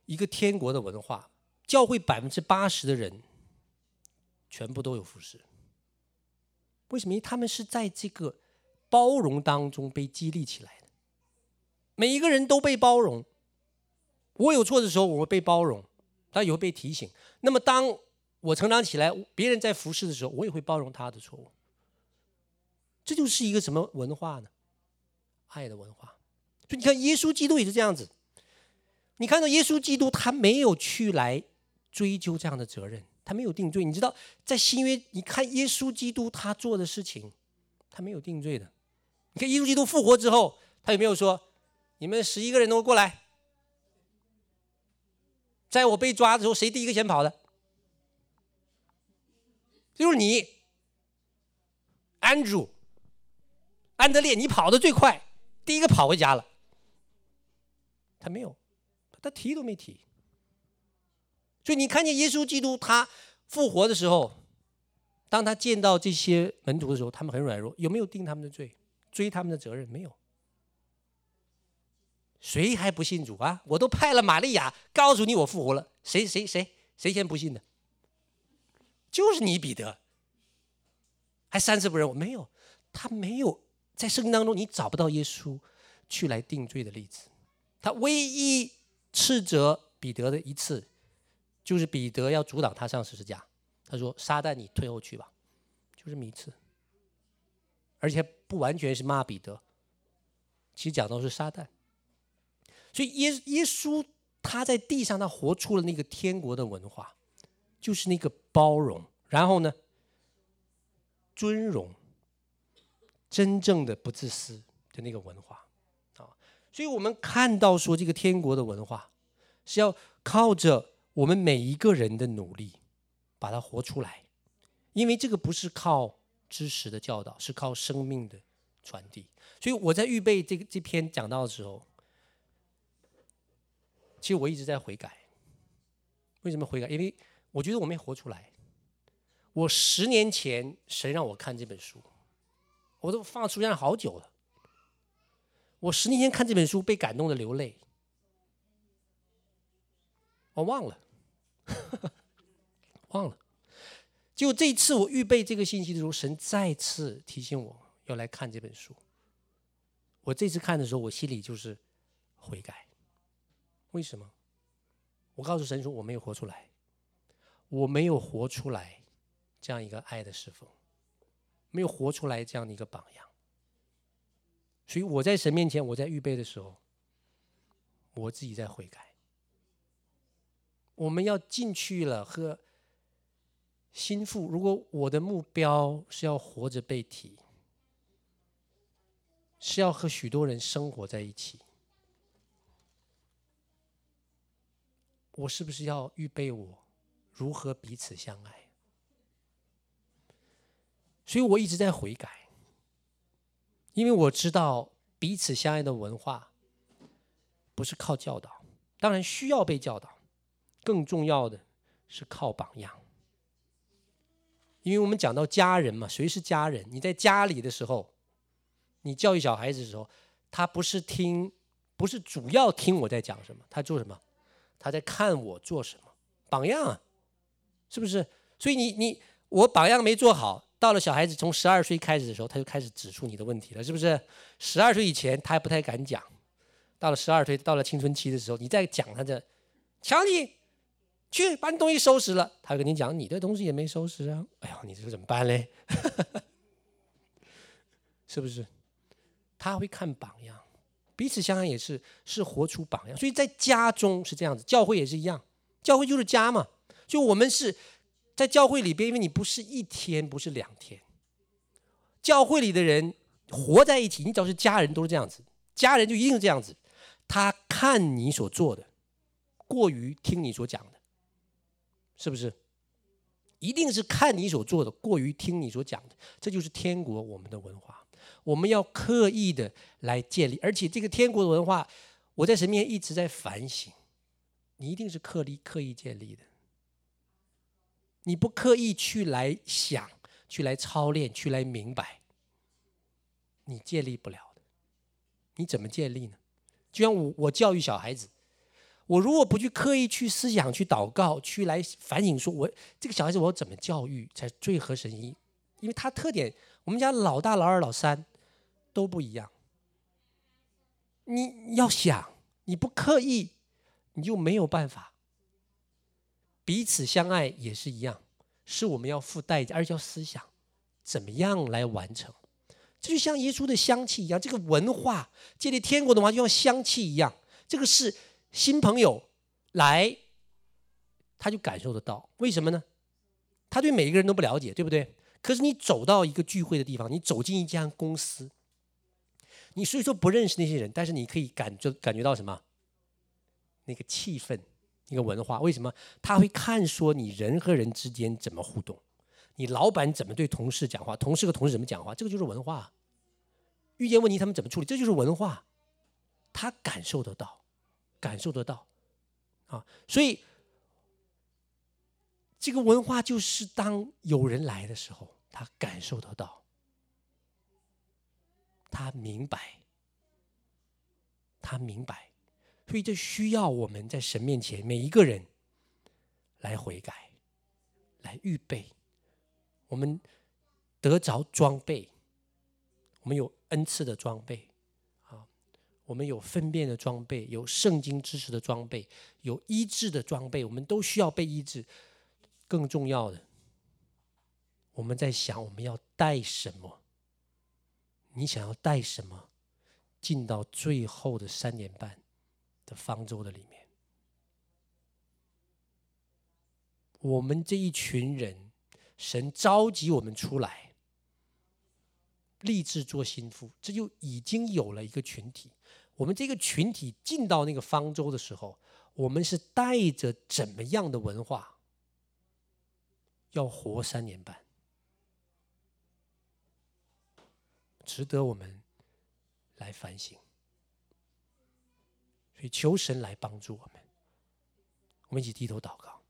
一个天国的文化，教会百分之八十的人全部都有服侍。为什么？因为他们是在这个包容当中被激励起来的，每一个人都被包容。我有错的时候，我会被包容，他也会被提醒。那么，当我成长起来，别人在服侍的时候，我也会包容他的错误。这就是一个什么文化呢？爱的文化，你看，耶稣基督也是这样子。你看到耶稣基督，他没有去来追究这样的责任，他没有定罪。你知道，在新约，你看耶稣基督他做的事情，他没有定罪的。你看耶稣基督复活之后，他有没有说：“你们十一个人都过来？”在我被抓的时候，谁第一个先跑的？就是你，安主，安德烈，你跑得最快。第一个跑回家了，他没有，他提都没提。所以你看见耶稣基督他复活的时候，当他见到这些门徒的时候，他们很软弱，有没有定他们的罪，追他们的责任？没有。谁还不信主啊？我都派了玛利亚告诉你我复活了，谁谁谁谁先不信的？就是你彼得，还三次不认我。没有，他没有在圣经当中，你找不到耶稣去来定罪的例子。他唯一斥责彼得的一次，就是彼得要阻挡他上十字架。他说：“撒旦，你退后去吧。”就这么一次，而且不完全是骂彼得，其实讲的是撒旦。所以耶耶稣他在地上，他活出了那个天国的文化，就是那个包容，然后呢，尊荣，真正的不自私的那个文化。所以我们看到说，这个天国的文化是要靠着我们每一个人的努力把它活出来，因为这个不是靠知识的教导，是靠生命的传递。所以我在预备这个这篇讲到的时候。其实我一直在悔改，为什么悔改？因为我觉得我没活出来。我十年前神让我看这本书，我都放书架好久了。我十年前看这本书被感动的流泪，我忘了，忘了。就这次我预备这个信息的时候，神再次提醒我要来看这本书。我这次看的时候，我心里就是悔改。为什么？我告诉神说，我没有活出来，我没有活出来这样一个爱的侍奉，没有活出来这样的一个榜样。所以我在神面前，我在预备的时候，我自己在悔改。我们要进去了和心腹，如果我的目标是要活着被提，是要和许多人生活在一起。我是不是要预备我如何彼此相爱？所以我一直在悔改，因为我知道彼此相爱的文化不是靠教导，当然需要被教导，更重要的是靠榜样。因为我们讲到家人嘛，谁是家人？你在家里的时候，你教育小孩子的时候，他不是听，不是主要听我在讲什么，他做什么？他在看我做什么榜样啊，是不是？所以你你我榜样没做好，到了小孩子从十二岁开始的时候，他就开始指出你的问题了，是不是？十二岁以前他还不太敢讲，到了十二岁，到了青春期的时候，你再讲他的，强你去把你东西收拾了，他跟你讲你的东西也没收拾啊，哎呀，你这个怎么办嘞？是不是？他会看榜样。彼此相爱也是是活出榜样，所以在家中是这样子，教会也是一样，教会就是家嘛。就我们是在教会里边，因为你不是一天，不是两天，教会里的人活在一起，你只要是家人都是这样子，家人就一定是这样子。他看你所做的，过于听你所讲的，是不是？一定是看你所做的，过于听你所讲的，这就是天国我们的文化。我们要刻意的来建立，而且这个天国的文化，我在神面前一直在反省，你一定是刻意刻意建立的。你不刻意去来想，去来操练，去来明白，你建立不了的。你怎么建立呢？就像我我教育小孩子，我如果不去刻意去思想、去祷告、去来反省，说我这个小孩子我怎么教育才最合神意？因为他特点，我们家老大、老二、老三。都不一样。你要想，你不刻意，你就没有办法。彼此相爱也是一样，是我们要付代价，而且要思想怎么样来完成。这就像耶稣的香气一样，这个文化建立天国的话，就像香气一样。这个是新朋友来，他就感受得到。为什么呢？他对每一个人都不了解，对不对？可是你走到一个聚会的地方，你走进一家公司。你虽说不认识那些人，但是你可以感觉感觉到什么？那个气氛，一个文化。为什么？他会看说你人和人之间怎么互动，你老板怎么对同事讲话，同事和同事怎么讲话，这个就是文化。遇见问题他们怎么处理，这就是文化。他感受得到，感受得到，啊，所以这个文化就是当有人来的时候，他感受得到，他明白，他明白，所以这需要我们在神面前每一个人来悔改，来预备，我们得着装备，我们有恩赐的装备啊。我们有分辨的装备，有圣经知识的装备，有医治的装备，我们都需要被医治。更重要的，我们在想我们要带什么？你想要带什么进到最后的三年半的方舟的里面？我们这一群人，神召集我们出来，立志做新妇，这就已经有了一个群体。我们这个群体进到那个方舟的时候，我们是带着怎么样的文化？要活三年半，值得我们来反省。所以求神来帮助我们，我们一起低头祷告。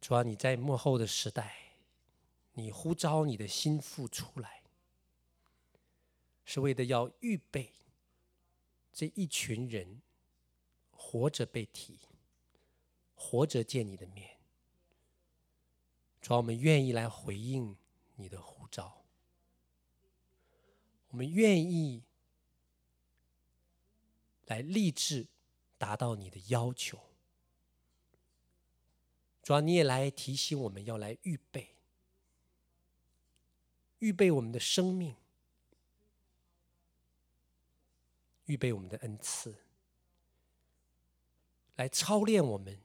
主啊，你在幕后的时代，你呼召你的心腹出来，是为了要预备这一群人活着被提，活着见你的面。主啊，我们愿意来回应你的呼召，我们愿意来立志达到你的要求。主要你也来提醒我们要来预备，预备我们的生命，预备我们的恩赐，来操练我们，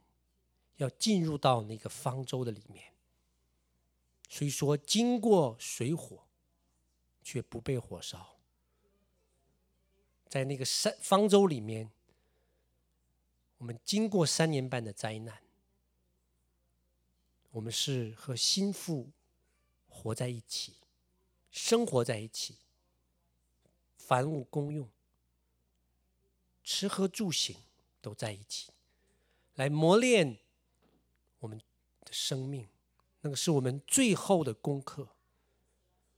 要进入到那个方舟的里面。所以说经过水火，却不被火烧。在那个三方舟里面，我们经过三年半的灾难。我们是和心腹活在一起，生活在一起，凡物公用，吃喝住行都在一起，来磨练我们的生命。那个是我们最后的功课，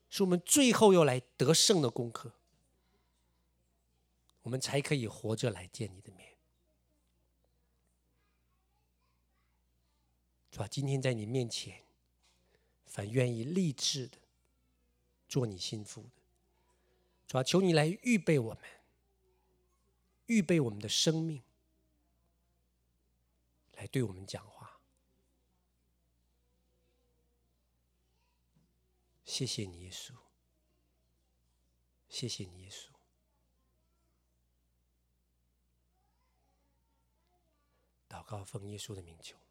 是我们最后要来得胜的功课，我们才可以活着来见你的面。是吧？今天在你面前，凡愿意立志的，做你心腹的，主要求你来预备我们，预备我们的生命，来对我们讲话。谢谢你，耶稣。谢谢你，耶稣。祷告奉耶稣的名求。